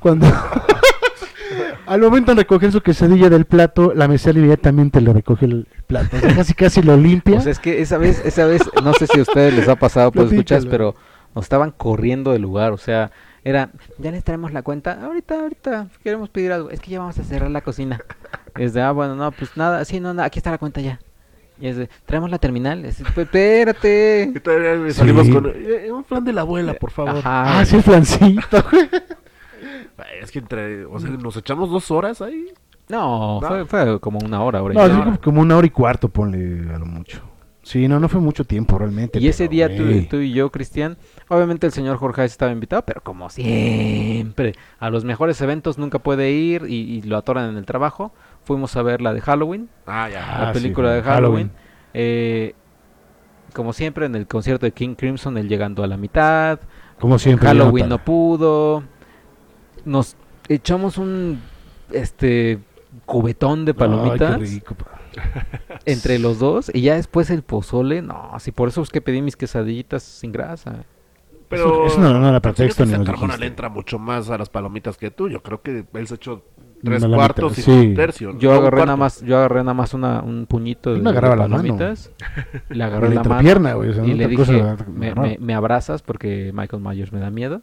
Speaker 1: Cuando <laughs> al momento de recoger su quesadilla del plato, la mesera inmediatamente le recoge el plato. O sea, casi casi lo limpia.
Speaker 3: O sea, es que esa vez, esa vez, no sé si a ustedes les ha pasado, <laughs> pues escuchas, pero nos estaban corriendo del lugar, o sea, era, ya les traemos la cuenta, ahorita, ahorita, queremos pedir algo, es que ya vamos a cerrar la cocina. Es de, ah, bueno, no, pues nada, sí, no, nada, aquí está la cuenta ya. Y es de, traemos la terminal, es, "Pues, espérate.
Speaker 2: Y todavía
Speaker 1: Sí.
Speaker 2: salimos con eh, un plan de la abuela, por favor.
Speaker 3: Ajá.
Speaker 1: ah, sí, el flancito, <laughs>
Speaker 2: Es que entre, o sea, nos echamos dos horas ahí.
Speaker 3: No,
Speaker 2: No.
Speaker 3: Fue, fue como una hora, hora y
Speaker 1: No, sí, como- una hora y cuarto, ponle a lo mucho. Sí, no, no fue mucho tiempo realmente.
Speaker 3: Y ese día tú, tú y yo, Cristian, obviamente el señor Jorge estaba invitado, pero como siempre, a los mejores eventos nunca puede ir y, y lo atoran en el trabajo. Fuimos a ver la de Halloween,
Speaker 2: Ah, ya.
Speaker 1: Ah,
Speaker 3: la
Speaker 1: sí,
Speaker 3: película de
Speaker 1: Halloween.
Speaker 3: Halloween. Eh, como siempre, en el concierto de King Crimson, él llegando a la mitad.
Speaker 1: Como siempre.
Speaker 3: Halloween no pudo. Nos echamos un este cubetón de
Speaker 1: Ay,
Speaker 3: palomitas
Speaker 1: qué rico, pa.
Speaker 3: entre los dos y ya después el pozole. No, así por eso es que pedí mis quesadillitas sin grasa.
Speaker 2: Pero.
Speaker 1: Eso no- no era pretexto, ni nos
Speaker 2: le entra mucho más a las palomitas que tú. Yo creo que él se echó tres
Speaker 1: No, la
Speaker 2: cuartos
Speaker 1: mitad,
Speaker 2: y
Speaker 1: sí.
Speaker 2: un tercio.
Speaker 3: Yo
Speaker 2: no,
Speaker 3: agarré nada más, yo agarré nada más una, un puñito de,
Speaker 1: Yo me agarraba
Speaker 3: de
Speaker 1: la mano.
Speaker 3: palomitas. Le <laughs> agarré
Speaker 1: la
Speaker 3: la mano
Speaker 1: entrepierna, güey, o sea,
Speaker 3: y
Speaker 1: no
Speaker 3: le
Speaker 1: cosa,
Speaker 3: dije, me, me- me abrazas porque Michael Myers me da miedo.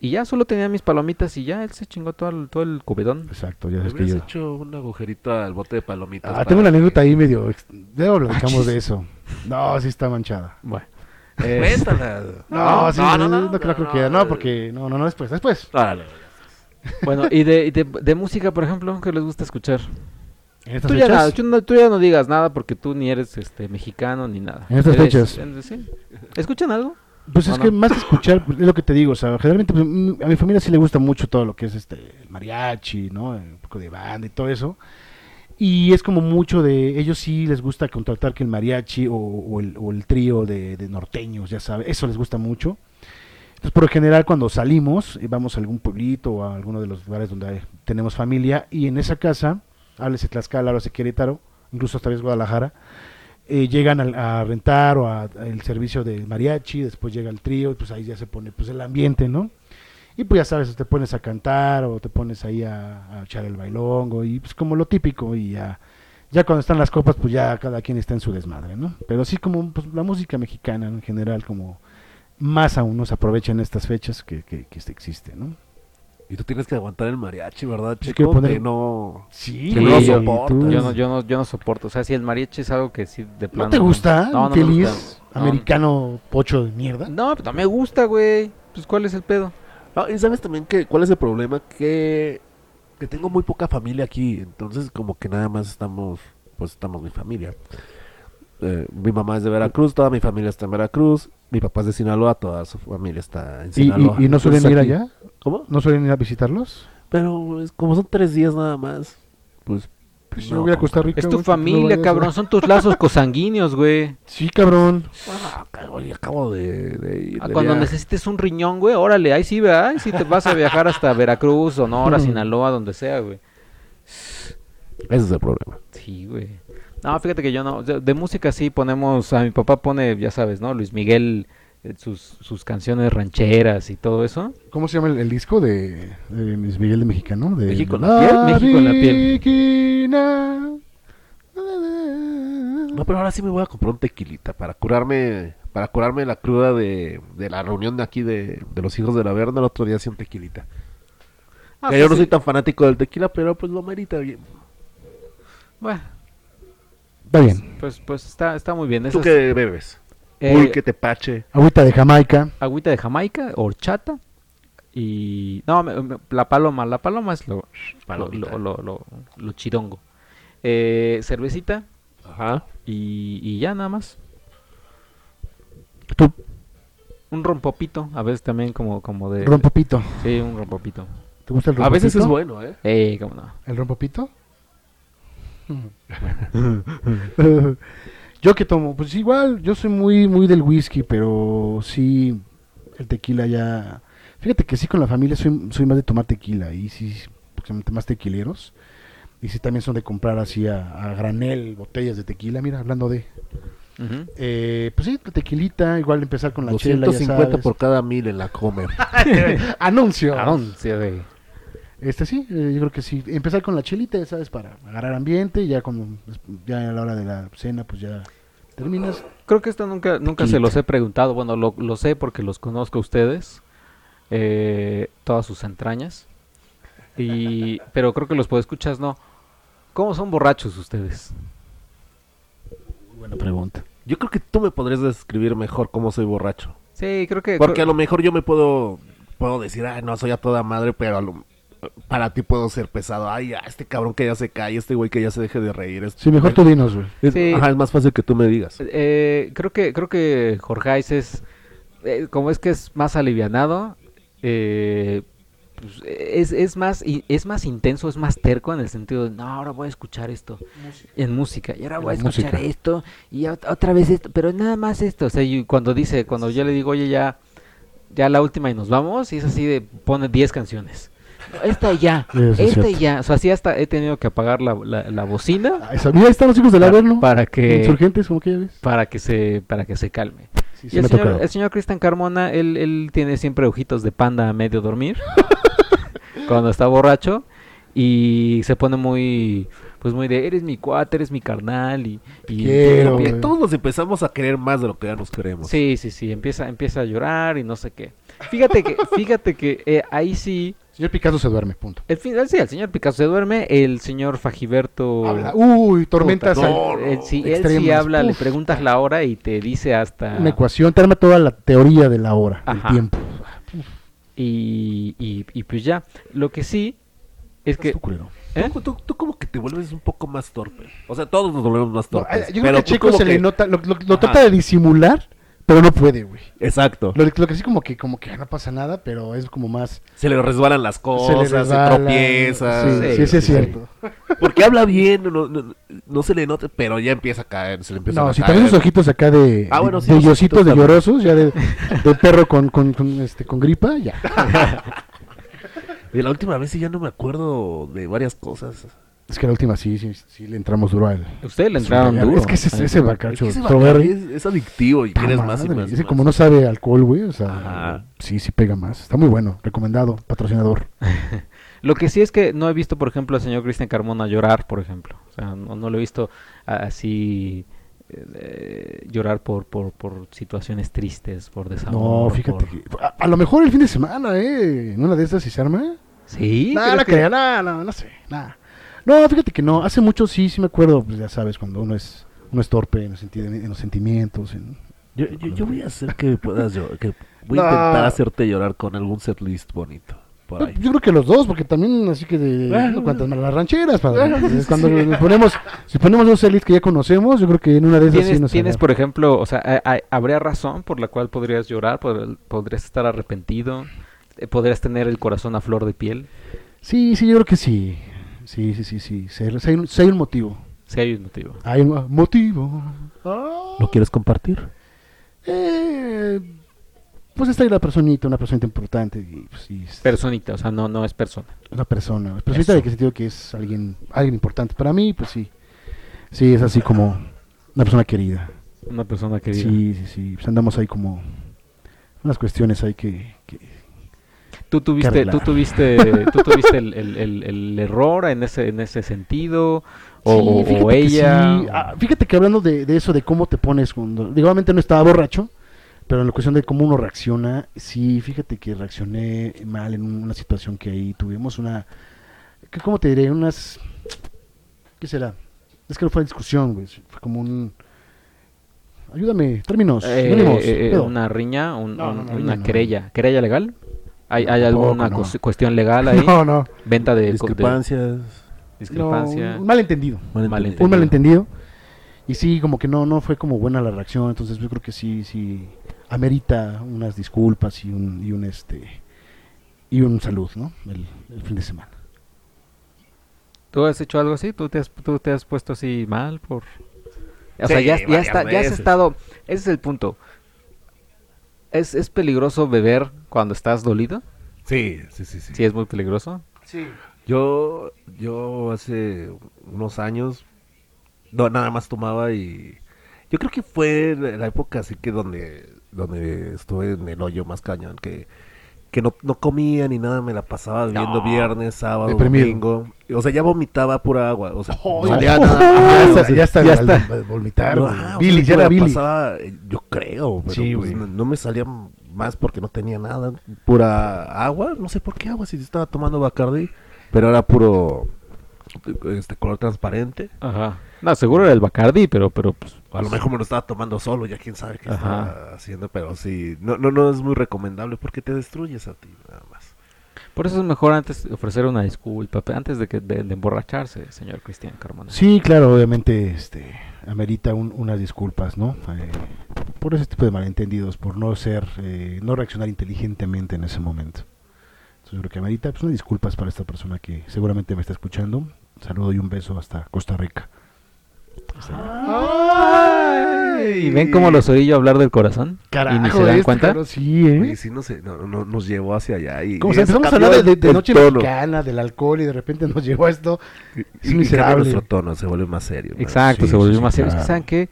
Speaker 3: Y ya solo tenía mis palomitas y ya él se chingó todo el, todo el cubetón.
Speaker 1: Exacto, ya sabes que yo.
Speaker 2: hecho un agujerito al bote de palomitas.
Speaker 1: Ah, tengo una
Speaker 2: que-
Speaker 1: anécdota ahí medio. Luego platicamos de eso. No, sí está manchada.
Speaker 3: Bueno.
Speaker 2: Cuéntala.
Speaker 1: No, sí,
Speaker 2: no,
Speaker 1: no,
Speaker 2: no,
Speaker 1: no, no creo que. No, porque. No, no, no, después. Después.
Speaker 2: Órale.
Speaker 3: Bueno, y de, de, de música, por ejemplo, ¿qué les gusta escuchar?
Speaker 1: En estas
Speaker 3: Tú ya, nada, tú, no, tú ya no digas nada porque tú ni eres este mexicano ni nada.
Speaker 1: En estas
Speaker 3: Eres-
Speaker 1: fechas.
Speaker 3: en- sí. ¿Escuchan algo?
Speaker 1: Pues es
Speaker 3: ¿O
Speaker 1: que más que escuchar, pues, es lo que te digo, o sea, generalmente pues, mm, a mi familia sí le gusta mucho todo lo que es este el mariachi, ¿no? Un poco de banda y todo eso. Y es como mucho de, ellos sí les gusta contratar que el mariachi o, o el, o el trío de, de norteños, ya sabes, eso les gusta mucho. Entonces, por lo general, cuando salimos, eh, vamos a algún pueblito o a alguno de los lugares donde tenemos familia, y en esa casa, háblese Tlaxcala, háblese Querétaro, incluso hasta vez Guadalajara, eh, llegan al- a, rentar o a, a el servicio de mariachi, después llega el trío, y pues ahí ya se pone pues el ambiente, ¿no? Y pues ya sabes, te pones a cantar o te pones ahí a, a echar el bailongo y pues como lo típico y ya, ya cuando están las copas pues ya cada quien está en su desmadre, ¿no? Pero sí como pues, la música mexicana en general como más aún nos aprovecha en estas fechas que, que, que este existe, ¿no?
Speaker 2: Y tú tienes que aguantar el mariachi, ¿verdad,
Speaker 1: Pues
Speaker 2: chico?
Speaker 1: poner-
Speaker 2: Que no...
Speaker 1: Sí,
Speaker 3: Sí,
Speaker 2: no lo
Speaker 3: yo-
Speaker 2: soportas.
Speaker 3: Yo no, yo no, yo no soporto. O sea, si el mariachi es algo que sí de plano.
Speaker 1: ¿No te gusta?
Speaker 3: No, no gusta. No.
Speaker 1: americano pocho de mierda.
Speaker 3: No, pues no me gusta, güey. Pues ¿cuál es el pedo?
Speaker 2: Ah, y sabes también que cuál es el problema que que tengo muy poca familia aquí, entonces como que nada más estamos, pues estamos mi familia. Eh, mi mamá es de Veracruz, toda mi familia está en Veracruz, mi papá es de Sinaloa, toda su familia está en
Speaker 1: ¿Y,
Speaker 2: Sinaloa.
Speaker 1: y, y no suelen
Speaker 2: Entonces
Speaker 1: ir
Speaker 2: aquí-
Speaker 1: allá?
Speaker 2: ¿Cómo?
Speaker 1: ¿No suelen ir a visitarlos?
Speaker 2: Pero es- como son tres días nada más, pues...
Speaker 1: Pues
Speaker 2: no,
Speaker 1: yo voy a Costa. Rica.
Speaker 3: Es tu
Speaker 1: güey, ¿por qué no
Speaker 3: familia, cabrón. Son tus lazos cosanguíneos, güey.
Speaker 1: Sí, cabrón.
Speaker 2: Ah, cabrón, acabo de, de ir
Speaker 3: Ah,
Speaker 2: de
Speaker 3: Cuando
Speaker 2: viaje.
Speaker 3: necesites un riñón, güey, órale, ahí sí, ¿verdad? Ahí sí te vas a viajar hasta Veracruz, Sonora, <laughs> Sinaloa, donde sea, güey.
Speaker 2: Ese es el problema.
Speaker 3: Sí, güey. No, fíjate que yo no. De, de música sí ponemos. A mi papá pone, ya sabes, ¿no? Luis Miguel, eh, sus, sus canciones rancheras y todo eso.
Speaker 1: ¿Cómo se llama el, el disco de, de Luis Miguel de Mexicano? De
Speaker 2: México en la piel,
Speaker 3: México en la piel.
Speaker 2: No, pero ahora sí me voy a comprar un tequilita para curarme, para curarme la cruda de, de la reunión de aquí de, de los hijos de la Verna. El otro día hacía un tequilita.
Speaker 3: Ah,
Speaker 2: Que
Speaker 3: pues
Speaker 2: yo no
Speaker 3: sí.
Speaker 2: soy tan fanático del tequila, pero pues lo merita bien.
Speaker 3: Bueno,
Speaker 1: Está bien.
Speaker 3: pues, pues está, está muy bien.
Speaker 2: ¿Tú
Speaker 3: Esas,
Speaker 2: qué bebes?
Speaker 3: eh,
Speaker 2: Pulque, tepache.
Speaker 1: Agüita de Jamaica.
Speaker 3: agüita de Jamaica, horchata y... No, me- me- la paloma. La paloma es lo, lo, lo, lo, lo- lo chirongo. Eh, cervecita
Speaker 2: Ajá.
Speaker 3: y, y ya nada más.
Speaker 1: Tú,
Speaker 3: Un rompopito, a veces también como, como de...
Speaker 1: rompopito.
Speaker 3: Sí, un rompopito.
Speaker 1: ¿Te gusta el
Speaker 2: A
Speaker 1: rompopito?
Speaker 2: veces es bueno, ¿eh?
Speaker 3: Eh, cómo no.
Speaker 1: ¿El rompopito? <laughs> yo que tomo, pues igual, yo soy muy muy del whisky, pero sí el tequila ya. Fíjate que sí con la familia soy, soy más de tomar tequila y sí, porque más tequileros. Y si también son de comprar así a, a granel botellas de tequila, mira, hablando de... Eh, pues sí, tequilita, igual empezar con la chela, ya
Speaker 2: 250
Speaker 1: sabes.
Speaker 2: por cada mil en la comer. <laughs> <laughs>
Speaker 1: Anuncio.
Speaker 3: Anuncio de...
Speaker 1: Este sí, eh, yo creo que sí. Empezar con la chelita, ya sabes, para agarrar ambiente, y ya cuando ya a la hora de la cena, pues ya terminas.
Speaker 3: Creo que esto nunca, nunca se los he preguntado. Bueno, lo, lo sé porque los conozco a ustedes. eh, todas sus entrañas. Y, pero creo que los escuchas no. ¿Cómo son borrachos ustedes?
Speaker 1: Buena pregunta.
Speaker 2: Yo creo que tú me podrías describir mejor cómo soy borracho.
Speaker 3: Sí, creo que...
Speaker 2: Porque a lo mejor yo me puedo puedo decir, ay, no, soy a toda madre, pero a lo- para ti puedo ser pesado. Ay, ya, este cabrón que ya se cae, este güey que ya se deje de reír. este-
Speaker 1: Sí, mejor tú dinos, güey.
Speaker 2: Es,
Speaker 3: Sí.
Speaker 2: ajá, es más fácil que tú me digas.
Speaker 3: Eh, creo que creo que Jorgeis es eh, como es que es más alivianado eh, pues, es, es más es más intenso es más terco en el sentido de no ahora voy a escuchar esto en música y ahora voy a escuchar
Speaker 1: música.
Speaker 3: esto y ot- otra vez esto pero nada más esto o sea y cuando dice cuando yo le digo oye ya ya la última y nos vamos y es así de pone 10 canciones esta ya <laughs>
Speaker 1: Eso es
Speaker 3: esta
Speaker 1: cierto.
Speaker 3: ya o sea así hasta he tenido que apagar la, la, la bocina
Speaker 1: Ah, esa- Mira, ahí están los hijos del
Speaker 3: para,
Speaker 1: Averno.
Speaker 3: para que
Speaker 1: Insurgentes, como que ya ves.
Speaker 3: para que se para que se calme.
Speaker 1: Sí,
Speaker 3: y
Speaker 1: sí
Speaker 3: el
Speaker 1: me ha
Speaker 3: señor,
Speaker 1: tocado.
Speaker 3: el señor Cristian Carmona, él, él tiene siempre ojitos de panda a medio dormir <laughs> cuando está borracho y se pone muy pues muy de eres mi cuate, eres mi carnal y, y
Speaker 1: quiero,
Speaker 3: empie-
Speaker 1: güey.
Speaker 2: Todos nos empezamos a querer más de lo que ya nos queremos.
Speaker 3: Sí, sí, sí, empieza empieza a llorar y no sé qué. Fíjate que fíjate que eh, ahí sí
Speaker 1: Señor Picasso se duerme, punto.
Speaker 3: el final sí, el señor Picasso se duerme, el señor Fagiberto
Speaker 1: Habla. Uy, tormentas.
Speaker 3: Puta,
Speaker 1: al-
Speaker 2: no,
Speaker 3: él, sí, él sí habla, le preguntas la hora y te dice hasta
Speaker 1: Una ecuación, te arma toda la teoría de la hora, del
Speaker 3: Ajá.
Speaker 1: tiempo.
Speaker 3: y, y, y pues ya. Lo que sí es que... ¿eh?
Speaker 2: Tú, tú- tú como que te vuelves un poco más torpe. O sea, todos nos volvemos más
Speaker 1: No,
Speaker 2: torpes.
Speaker 1: eh, yo creo
Speaker 2: pero
Speaker 1: que a Checo se le nota, lo, lo- lo trata de disimular, pero no puede, güey.
Speaker 2: Exacto.
Speaker 1: Lo, lo que sí como que como que no pasa nada, pero es como más
Speaker 2: Se le resbalan las
Speaker 1: se
Speaker 2: cosas, se,
Speaker 1: resbala.
Speaker 2: tropieza.
Speaker 1: Sí,
Speaker 3: Sí,
Speaker 1: sí, sí, es
Speaker 3: sí.
Speaker 1: cierto.
Speaker 2: Porque habla bien, no, no, no se le nota, pero ya empieza a caer, se le empieza
Speaker 1: No,
Speaker 2: a
Speaker 1: si
Speaker 2: caer.
Speaker 1: también sus ojitos acá de,
Speaker 2: Ah, bueno,
Speaker 1: de,
Speaker 2: sí,
Speaker 1: de
Speaker 2: ojitos
Speaker 1: de llorosos, ya de, de perro con, con, con, este, con gripa, ya. <laughs>
Speaker 2: Y la última vez sí ya no me acuerdo de varias cosas.
Speaker 1: Es que la última sí, sí, sí le entramos duro al...
Speaker 3: Ustedes le entraron
Speaker 1: Es
Speaker 3: duro.
Speaker 1: que ese,
Speaker 3: a
Speaker 1: ese
Speaker 3: ese
Speaker 1: bacacho,
Speaker 2: Es que ese es, es adictivo y quieres más y más.
Speaker 1: Ese como no sabe alcohol, güey, o sea,
Speaker 2: Ajá.
Speaker 1: sí, sí pega más. Está muy bueno, recomendado, patrocinador. <laughs>
Speaker 3: Lo que sí es que no he visto, por ejemplo, al señor Cristian Carmona llorar, por ejemplo. O sea, no, no lo he visto a- así eh, llorar por, por, por situaciones tristes, por desamor.
Speaker 1: No, fíjate
Speaker 3: por-
Speaker 1: que... A, a lo mejor el fin de semana, ¿eh? En una de esas si se arma.
Speaker 3: Sí,
Speaker 1: No,
Speaker 3: creo
Speaker 1: no
Speaker 3: que-
Speaker 1: creo, no, no, no sé, nada. No, fíjate que no, hace mucho sí, sí me acuerdo, pues ya sabes, cuando uno es, uno es torpe en los, senti- en los sentimientos. en-
Speaker 2: Yo, yo, yo voy a hacer que puedas llorar. Que voy a
Speaker 1: No.
Speaker 2: intentar hacerte llorar con algún setlist bonito. Por
Speaker 1: Yo,
Speaker 2: ahí.
Speaker 1: yo creo que los dos, porque también así que de
Speaker 2: Bueno.
Speaker 1: no cuantas más las rancheras, padre. Entonces, cuando nos ponemos, si ponemos dos elites que ya conocemos, yo creo que en una de esas sí
Speaker 3: ¿Tienes,
Speaker 1: nos
Speaker 3: tienes, por ejemplo, o sea, ha- ha- ¿habría razón por la cual podrías llorar? Pod- ¿Podrías estar arrepentido? Eh, ¿Podrías tener el corazón a flor de piel?
Speaker 1: Sí, sí, yo creo que sí. Sí, sí, sí, sí. sí, sí hay, un, sí hay un motivo.
Speaker 3: Si hay un motivo.
Speaker 1: Hay un motivo. Ah.
Speaker 2: ¿Lo quieres compartir?
Speaker 1: Eh, pues está ahí la personita, una personita importante. Y, pues, sí, es
Speaker 3: Personita, o sea, no, no es persona.
Speaker 1: una persona. Personita
Speaker 3: Eso.
Speaker 1: de que sentido que es alguien, alguien importante para mí, pues sí. Sí, es así como una persona querida.
Speaker 3: Una persona que
Speaker 1: Sí, sí, sí. Pues andamos ahí como unas cuestiones ahí que... que-
Speaker 3: Tú tuviste, tú tuviste, tú tuviste el, el- el- el error en ese, en ese sentido, o,
Speaker 1: Sí,
Speaker 3: o-
Speaker 1: fíjate
Speaker 3: o
Speaker 1: que
Speaker 3: ella.
Speaker 1: sí. Ah, fíjate que hablando de, de eso, de cómo te pones cuando... Digo, obviamente no estaba borracho, pero en la cuestión de cómo uno reacciona, sí, fíjate que reaccioné mal en una situación que ahí tuvimos, una... que ¿Cómo te diré? Unas... ¿Qué será? Es que no fue discusión, güey. Fue como un... Ayúdame, términos,
Speaker 3: eh, eh,
Speaker 1: pedo.
Speaker 3: una riña, un-
Speaker 1: No,
Speaker 3: un-
Speaker 1: no, no,
Speaker 3: una querella, querella legal. ¿Hay, hay alguna
Speaker 1: no.
Speaker 3: cuestión legal ahí? <laughs>
Speaker 1: No, no.
Speaker 3: Venta de de
Speaker 2: Discrepancias.
Speaker 3: discrepancia.
Speaker 1: No, un malentendido.
Speaker 3: Malentendido.
Speaker 1: Un malentendido. Y sí, como que no, no fue como buena la reacción, entonces yo creo que sí, sí, amerita unas disculpas y un, y un este, y un salud, ¿no? El, el fin de semana.
Speaker 3: ¿Tú has hecho algo así? ¿Tú te has, tú te has puesto así mal por...? O sea, ya, está, ya has estado... Ese es el punto. ¿Es, ¿Es peligroso beber cuando estás dolido?
Speaker 2: Sí, sí, sí, sí.
Speaker 3: Sí, es muy peligroso.
Speaker 1: Sí.
Speaker 2: Yo, yo hace unos años, no, nada más tomaba y yo creo que fue la época así que donde, donde estuve en el hoyo más cañón, que, que no, no comía ni nada, me la pasaba viendo
Speaker 3: No.
Speaker 2: viernes, sábado,
Speaker 1: Deprimido.
Speaker 2: domingo. O sea, ya vomitaba pura agua. O sea,
Speaker 1: Oh,
Speaker 2: no <laughs>
Speaker 1: ya, está, ya está, al- al vomitar,
Speaker 2: o
Speaker 1: Billy,
Speaker 2: sea,
Speaker 1: ya era
Speaker 2: la
Speaker 1: Billy.
Speaker 2: pasaba, eh, yo creo, pero
Speaker 1: Sí,
Speaker 2: pues,
Speaker 1: güey.
Speaker 2: no, no me salía más porque no tenía nada, pura agua, no sé por qué agua, si estaba tomando Bacardi, pero era puro este color transparente.
Speaker 3: Ajá. No, seguro era el Bacardi, pero, pero pues,
Speaker 2: A lo mejor me lo estaba tomando solo, ya quién sabe qué
Speaker 3: Ajá.
Speaker 2: estaba haciendo, pero sí, no, no, no es muy recomendable porque te destruyes a ti, nada más.
Speaker 3: Por eso es mejor antes ofrecer una disculpa, antes de que de, de emborracharse, señor Cristian Carmona.
Speaker 1: Sí, claro, obviamente, este, amerita un- unas disculpas, ¿no? Eh, por ese tipo de malentendidos, por no ser, eh, no reaccionar inteligentemente en ese momento. Entonces, yo creo que amerita pues, unas disculpas para esta persona que seguramente me está escuchando. Un saludo y un beso hasta Costa Rica.
Speaker 3: Ay, ¿Y ven cómo los oí yo hablar del corazón? ¿Y ni se dan
Speaker 1: este
Speaker 3: cuenta?
Speaker 1: sí, ¿eh?
Speaker 2: Oye, sí, no sé, no, no- nos llevó hacia allá y...
Speaker 1: Como
Speaker 2: y
Speaker 1: si empezamos a hablar de, de
Speaker 2: el
Speaker 1: noche
Speaker 2: tono.
Speaker 1: mexicana, del alcohol y de repente nos llegó a esto.
Speaker 2: Y-
Speaker 1: Es
Speaker 2: y cambia
Speaker 1: miserable.
Speaker 2: nuestro tono, se vuelve más serio.
Speaker 3: Exacto,
Speaker 1: Sí,
Speaker 3: se volvió
Speaker 1: sí,
Speaker 3: más serio. Es que saben que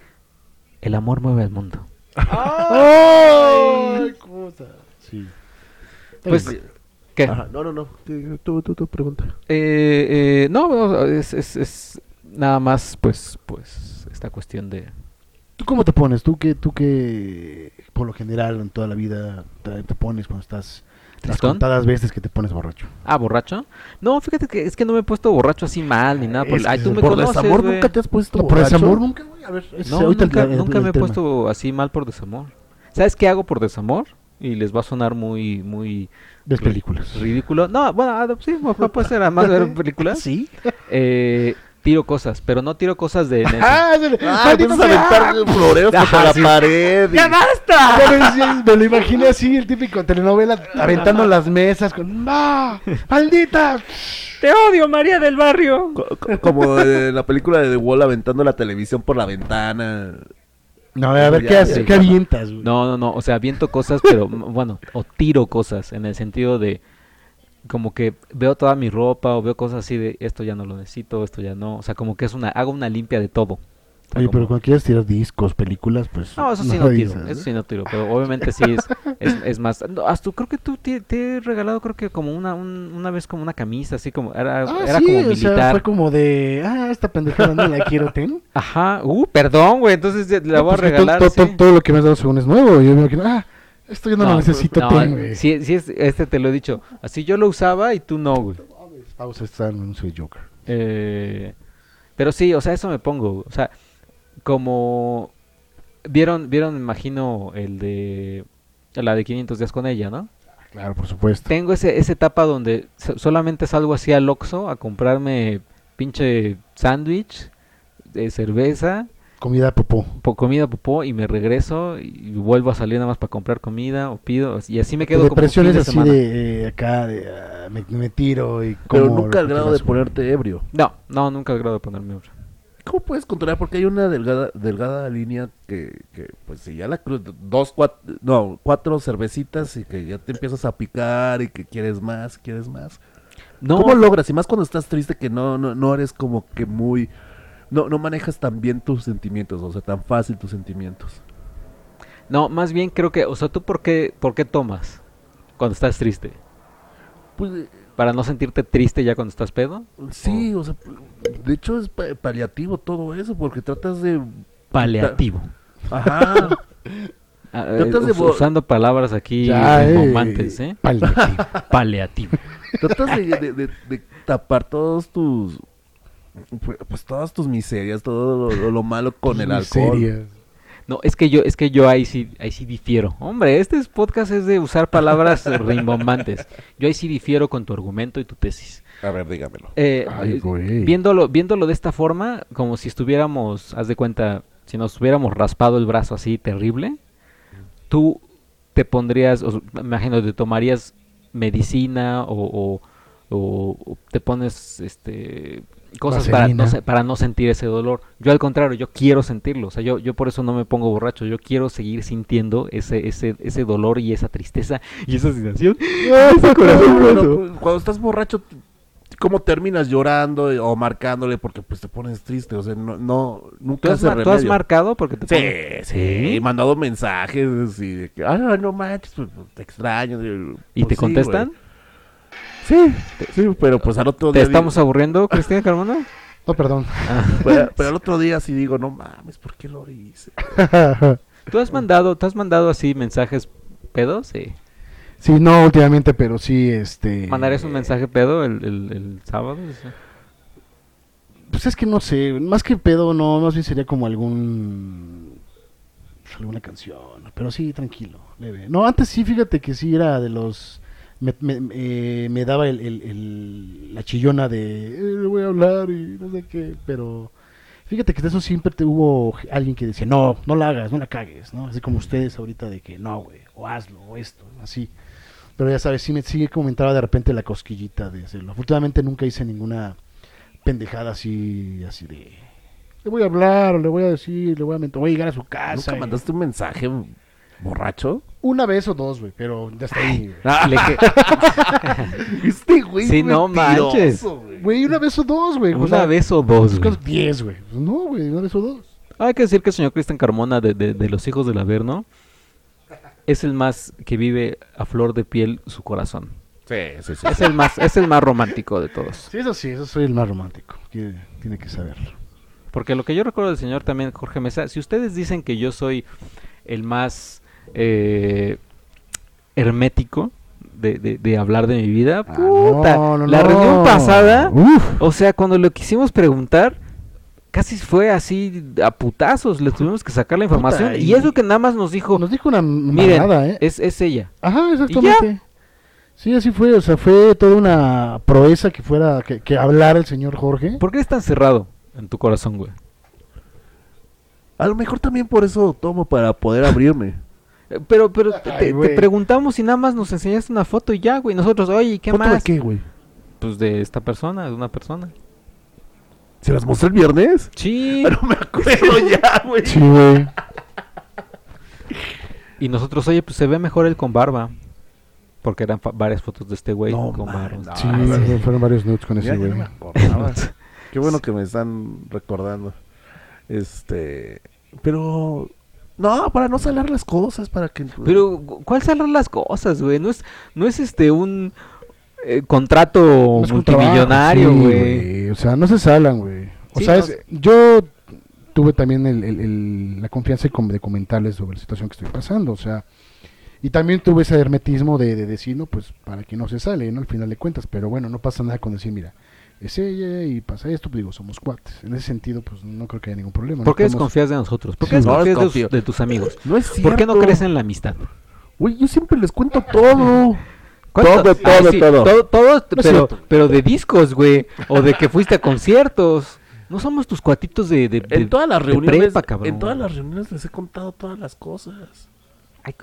Speaker 3: el amor mueve al mundo.
Speaker 1: ¡Ay! cosa! Sí.
Speaker 3: Pues, ¿qué?
Speaker 2: Ajá, no, no, no, tú, tú, tú, pregunta.
Speaker 3: Eh, eh, no, no, es, es, es nada más, pues, pues, esta cuestión de...
Speaker 1: ¿Tú cómo te pones? ¿Tú qué, tú qué por lo general en toda la vida te, te pones cuando estás las
Speaker 3: ¿Tristón?
Speaker 1: contadas veces que te pones borracho?
Speaker 3: Ah, ¿borracho? No, fíjate que es que no me he puesto borracho así mal ni nada. por-
Speaker 1: Es
Speaker 3: Ay,
Speaker 1: que
Speaker 3: tú me
Speaker 1: por
Speaker 3: conoces,
Speaker 2: desamor nunca te has puesto
Speaker 1: No, por
Speaker 2: borracho?
Speaker 1: desamor nunca, güey. A ver,
Speaker 3: No, nunca,
Speaker 1: el- el-
Speaker 3: nunca
Speaker 1: el
Speaker 3: me he puesto así mal por desamor. ¿Sabes qué hago por desamor? Y les va a sonar muy, muy
Speaker 1: Ves películas.
Speaker 3: ridículo. No, bueno, ah, sí, pu- puede ser además de ver <laughs> películas.
Speaker 1: ¿Sí?
Speaker 3: Eh, tiro cosas, pero no tiro cosas de... <laughs> en el-
Speaker 1: ¡Ah!
Speaker 2: Ah,
Speaker 1: ¡Maldito
Speaker 2: empiezas a
Speaker 1: sea!
Speaker 2: aventar floreos
Speaker 3: Ajá,
Speaker 2: contra la <laughs>
Speaker 3: sí.
Speaker 2: pared. y-
Speaker 3: basta! <laughs>
Speaker 1: Pero Me lo imaginé así, el típico telenovela, aventando las mesas con ¡No! ¡Maldita!
Speaker 3: ¡Te odio, María del Barrio!
Speaker 2: Co- co- Como eh, la película de The Wall aventando la televisión por la ventana.
Speaker 1: No, a ver,
Speaker 2: Ya,
Speaker 1: ¿qué
Speaker 2: ya,
Speaker 1: haces?
Speaker 2: ya.
Speaker 1: ¿Qué avientas, güey?
Speaker 3: No, no, no, o sea, viento cosas, pero bueno, o tiro cosas en el sentido de como que veo toda mi ropa o veo cosas así de esto ya no lo necesito, esto ya no, o sea, como que es una hago una limpia de todo. O sea,
Speaker 1: Oye,
Speaker 3: como-
Speaker 1: pero cuando quieres tirar discos, películas, pues...
Speaker 3: No, eso sí no, tiro,
Speaker 1: dices,
Speaker 3: eso sí no tiro, pero obviamente sí es, es, es más... No, hasta creo que tú te, te he regalado creo que como una, un- una vez como una camisa, así como, era,
Speaker 1: Ah,
Speaker 3: era
Speaker 1: sí,
Speaker 3: como
Speaker 1: o sea,
Speaker 3: militar.
Speaker 1: fue como de... Ah, esta pendejada no la quiero, ten.
Speaker 3: Ajá, uh, perdón, güey, entonces la
Speaker 1: No,
Speaker 3: voy a
Speaker 1: pues
Speaker 3: regalar.
Speaker 1: to- to-
Speaker 3: sí.
Speaker 1: Todo lo que me has dado según es nuevo. Yo me imagino, ah, esto yo no, lo
Speaker 3: No,
Speaker 1: necesito,
Speaker 3: no,
Speaker 1: ten,
Speaker 3: sí es, este te lo he dicho, así yo lo usaba y tú no, güey.
Speaker 1: Pausa, está en soy Joker.
Speaker 3: Eh, pero sí, o sea, eso me pongo. O sea, como vieron, vieron, me imagino, el de la de 500 días con ella, ¿no?
Speaker 1: Claro, por supuesto.
Speaker 3: Tengo ese, esa etapa donde so- solamente salgo así al Oxxo a comprarme pinche sándwich, de cerveza,
Speaker 1: Comida popó.
Speaker 3: po- comida popó y me regreso y vuelvo a salir nada más para comprar comida o pido y así me quedo como
Speaker 1: depresión es
Speaker 3: de
Speaker 1: así
Speaker 3: semana.
Speaker 1: de eh, acá, de ah, me, me tiro y
Speaker 2: Pero nunca al grado de ponerte ebrio.
Speaker 3: No, no, nunca he grado de ponerme obra.
Speaker 2: ¿Cómo puedes controlar? Porque hay una delgada, delgada línea que, que, pues si ya la cruz, dos, cuatro, no, cuatro cervecitas y que ya te empiezas a picar y que quieres más, quieres más.
Speaker 3: No,
Speaker 2: ¿Cómo logras? Y más cuando estás triste que no, no, no eres como que muy, no, no manejas tan bien tus sentimientos, o sea, tan fácil tus sentimientos.
Speaker 3: No, más bien creo que, o sea, ¿tú por qué, por qué tomas cuando estás triste?
Speaker 2: Pues eh,
Speaker 3: ¿Para no sentirte triste ya cuando estás pedo?
Speaker 2: sí, o sea, de hecho es pa- paliativo todo eso, porque tratas de...
Speaker 3: Paliativo.
Speaker 2: Ajá. <laughs>
Speaker 3: Ah, eh,
Speaker 2: Tratas de
Speaker 3: usando palabras aquí
Speaker 1: Ya, eh,
Speaker 3: ¿eh?
Speaker 1: paliativo. <laughs>
Speaker 3: Paliativo.
Speaker 2: Tratas de, de- de- de tapar todos tus. Pues, pues todas tus miserias, todo lo, lo- lo malo con el alcohol.
Speaker 1: Miserias.
Speaker 3: No, es que yo, es que yo ahí sí, ahí sí difiero. Hombre, este es- podcast es de usar palabras <laughs> rimbombantes. Yo ahí sí difiero con tu argumento y tu tesis.
Speaker 2: A ver, dígamelo.
Speaker 3: Eh,
Speaker 1: Ay,
Speaker 3: eh,
Speaker 1: güey.
Speaker 3: viéndolo, viéndolo de esta forma, como si estuviéramos, haz de cuenta, si nos hubiéramos raspado el brazo así terrible, tú te pondrías, o, me imagino, te tomarías medicina o, o- o- o te pones este cosas para no, se- para no sentir ese dolor. Yo al contrario, yo quiero sentirlo, o sea, yo, yo por eso no me pongo borracho, yo quiero seguir sintiendo ese, ese, ese dolor y esa tristeza y esa sensación. <laughs> ese corazón
Speaker 2: pues, cuando estás borracho, cómo terminas llorando eh, o marcándole porque pues te pones triste, o sea, no, no
Speaker 3: ¿Tú
Speaker 2: nunca
Speaker 3: has, mar- tú has marcado? Porque te pones-
Speaker 2: Sí, sí, he mandado mensajes y de que, ah, no manches, pues, te extraño.
Speaker 3: ¿Y
Speaker 2: Pues
Speaker 3: te
Speaker 2: sí,
Speaker 3: contestan?
Speaker 2: Sí, sí, pero pues al otro
Speaker 3: ¿Te
Speaker 2: día...
Speaker 3: estamos
Speaker 2: digo-
Speaker 3: aburriendo, Cristina Carmona? <laughs>
Speaker 1: No, perdón. <laughs>
Speaker 2: pero, pero al otro día sí digo, no mames, ¿por qué lo hice? <laughs>
Speaker 3: ¿Tú has mandado, ¿tú has mandado así mensajes pedos? Sí.
Speaker 1: sí, no últimamente, pero sí, este...
Speaker 3: ¿Mandarías un mensaje pedo el, el, el sábado? Sí.
Speaker 1: Pues es que no sé, más que pedo, no, más bien sería como algún... pues, alguna canción, pero sí, tranquilo, leve. No, antes sí, fíjate que sí era de los... Me, me, eh, me daba el, el- el- la chillona de... "Eh, le voy a hablar y no sé qué, pero... Fíjate que de eso siempre te hubo alguien que decía, no, no la hagas, no la cagues, ¿no? Así como ustedes ahorita de que, no, güey, o hazlo, o esto, así. Pero ya sabes, sí me sigue comentaba de repente la cosquillita de hacerlo. Últimamente nunca hice ninguna pendejada así, así de... Le voy a hablar, o le voy a decir, le voy a mentar, voy a llegar a su casa.
Speaker 2: ¿Nunca
Speaker 1: y-
Speaker 2: mandaste un mensaje borracho?
Speaker 1: Una vez o dos, güey, pero ya está ahí. güey.
Speaker 2: Ah,
Speaker 3: Le que- <laughs>
Speaker 2: este güey
Speaker 3: Sí, no manches.
Speaker 2: güey.
Speaker 1: Güey, una vez o dos, güey. o
Speaker 3: Una
Speaker 1: sea,
Speaker 3: vez o dos, güey.
Speaker 1: buscas Diez, güey. No, güey, una vez o dos.
Speaker 3: Hay que decir que el señor Cristian Carmona de, de, de los hijos del Averno es el más que vive a flor de piel su corazón.
Speaker 2: Sí, sí, sí.
Speaker 3: Es el más, es el más romántico de todos.
Speaker 1: Sí, eso sí, eso soy el más romántico. que tiene que saberlo.
Speaker 3: Porque lo que yo recuerdo del señor también, Jorge Mesa, si ustedes dicen que yo soy el más eh, hermético de, de- de hablar de mi vida,
Speaker 1: Ah,
Speaker 3: puta,
Speaker 1: no, no,
Speaker 3: la
Speaker 1: no.
Speaker 3: reunión pasada,
Speaker 1: Uf.
Speaker 3: o sea, cuando lo quisimos preguntar, casi fue así a putazos, le tuvimos que sacar la información.
Speaker 1: Puta,
Speaker 3: y
Speaker 1: y-
Speaker 3: eso que nada más nos dijo,
Speaker 1: Nos dijo una
Speaker 3: miren,
Speaker 1: mamada, ¿eh?
Speaker 3: es, es ella.
Speaker 1: Ajá, exactamente. Sí, así fue, o sea, fue toda una proeza que fuera, que, que hablara el señor Jorge.
Speaker 3: ¿Por qué eres tan cerrado en tu corazón, güey?
Speaker 2: A lo mejor también por eso tomo para poder abrirme.
Speaker 3: Pero, pero te,
Speaker 1: Ay,
Speaker 3: te
Speaker 1: güey.
Speaker 3: preguntamos y nada más nos enseñaste una foto y ya, güey. Nosotros, oye, ¿y ¿qué
Speaker 2: ¿Foto de
Speaker 3: más?
Speaker 2: qué, güey?
Speaker 3: Pues de esta persona, de una persona.
Speaker 2: ¿Se las mostré el viernes?
Speaker 3: Sí. <laughs>
Speaker 2: No me acuerdo ya, güey.
Speaker 1: Sí, güey.
Speaker 3: Y nosotros, oye, pues se ve mejor él con barba. Porque eran varias fotos de este güey
Speaker 2: No,
Speaker 3: con barba.
Speaker 2: no.
Speaker 1: Sí,
Speaker 2: sí.
Speaker 1: fueron varios nudes con ese güey.
Speaker 2: me acordaba. <laughs> Qué bueno que me están recordando. Este, pero no, para no salar las cosas, para que
Speaker 3: Pero, ¿cuál serán las cosas, güey? No es, no es este un eh, contrato
Speaker 1: Es un trabajo,
Speaker 3: multimillonario,
Speaker 1: sí,
Speaker 3: güey.
Speaker 1: O sea, no se salan, güey. O
Speaker 3: Sí,
Speaker 1: sea,
Speaker 3: no
Speaker 1: es- yo tuve también el- el- el- la confianza de comentarles sobre la situación que estoy pasando, o sea, y también tuve ese hermetismo de, de decir, no, pues para que no se sale, ¿no? Al final de cuentas, pero bueno, no pasa nada con decir, mira, es ella y pasa esto, pues digo, somos cuates. En ese sentido, pues no creo que haya ningún problema.
Speaker 3: ¿Por qué
Speaker 1: no podemos-
Speaker 3: desconfías de nosotros? ¿Por
Speaker 1: Sí,
Speaker 3: qué
Speaker 1: no
Speaker 3: desconfías de, tus amigos?
Speaker 2: no es cierto.
Speaker 3: ¿Por qué no crees en la amistad?
Speaker 2: Güey, yo siempre les cuento todo.
Speaker 3: ¿Cuánto-
Speaker 2: Todo,
Speaker 3: Ah,
Speaker 2: todo,
Speaker 3: sí,
Speaker 2: todo.
Speaker 3: todo, todo,
Speaker 1: es
Speaker 3: pero, pero de discos, güey. O de que fuiste a conciertos. No somos tus cuatitos de, de, de-
Speaker 2: En todas las
Speaker 3: de
Speaker 2: reuniones,
Speaker 3: prepa, cabrón.
Speaker 2: en todas las reuniones les he contado todas las cosas.
Speaker 3: Ay,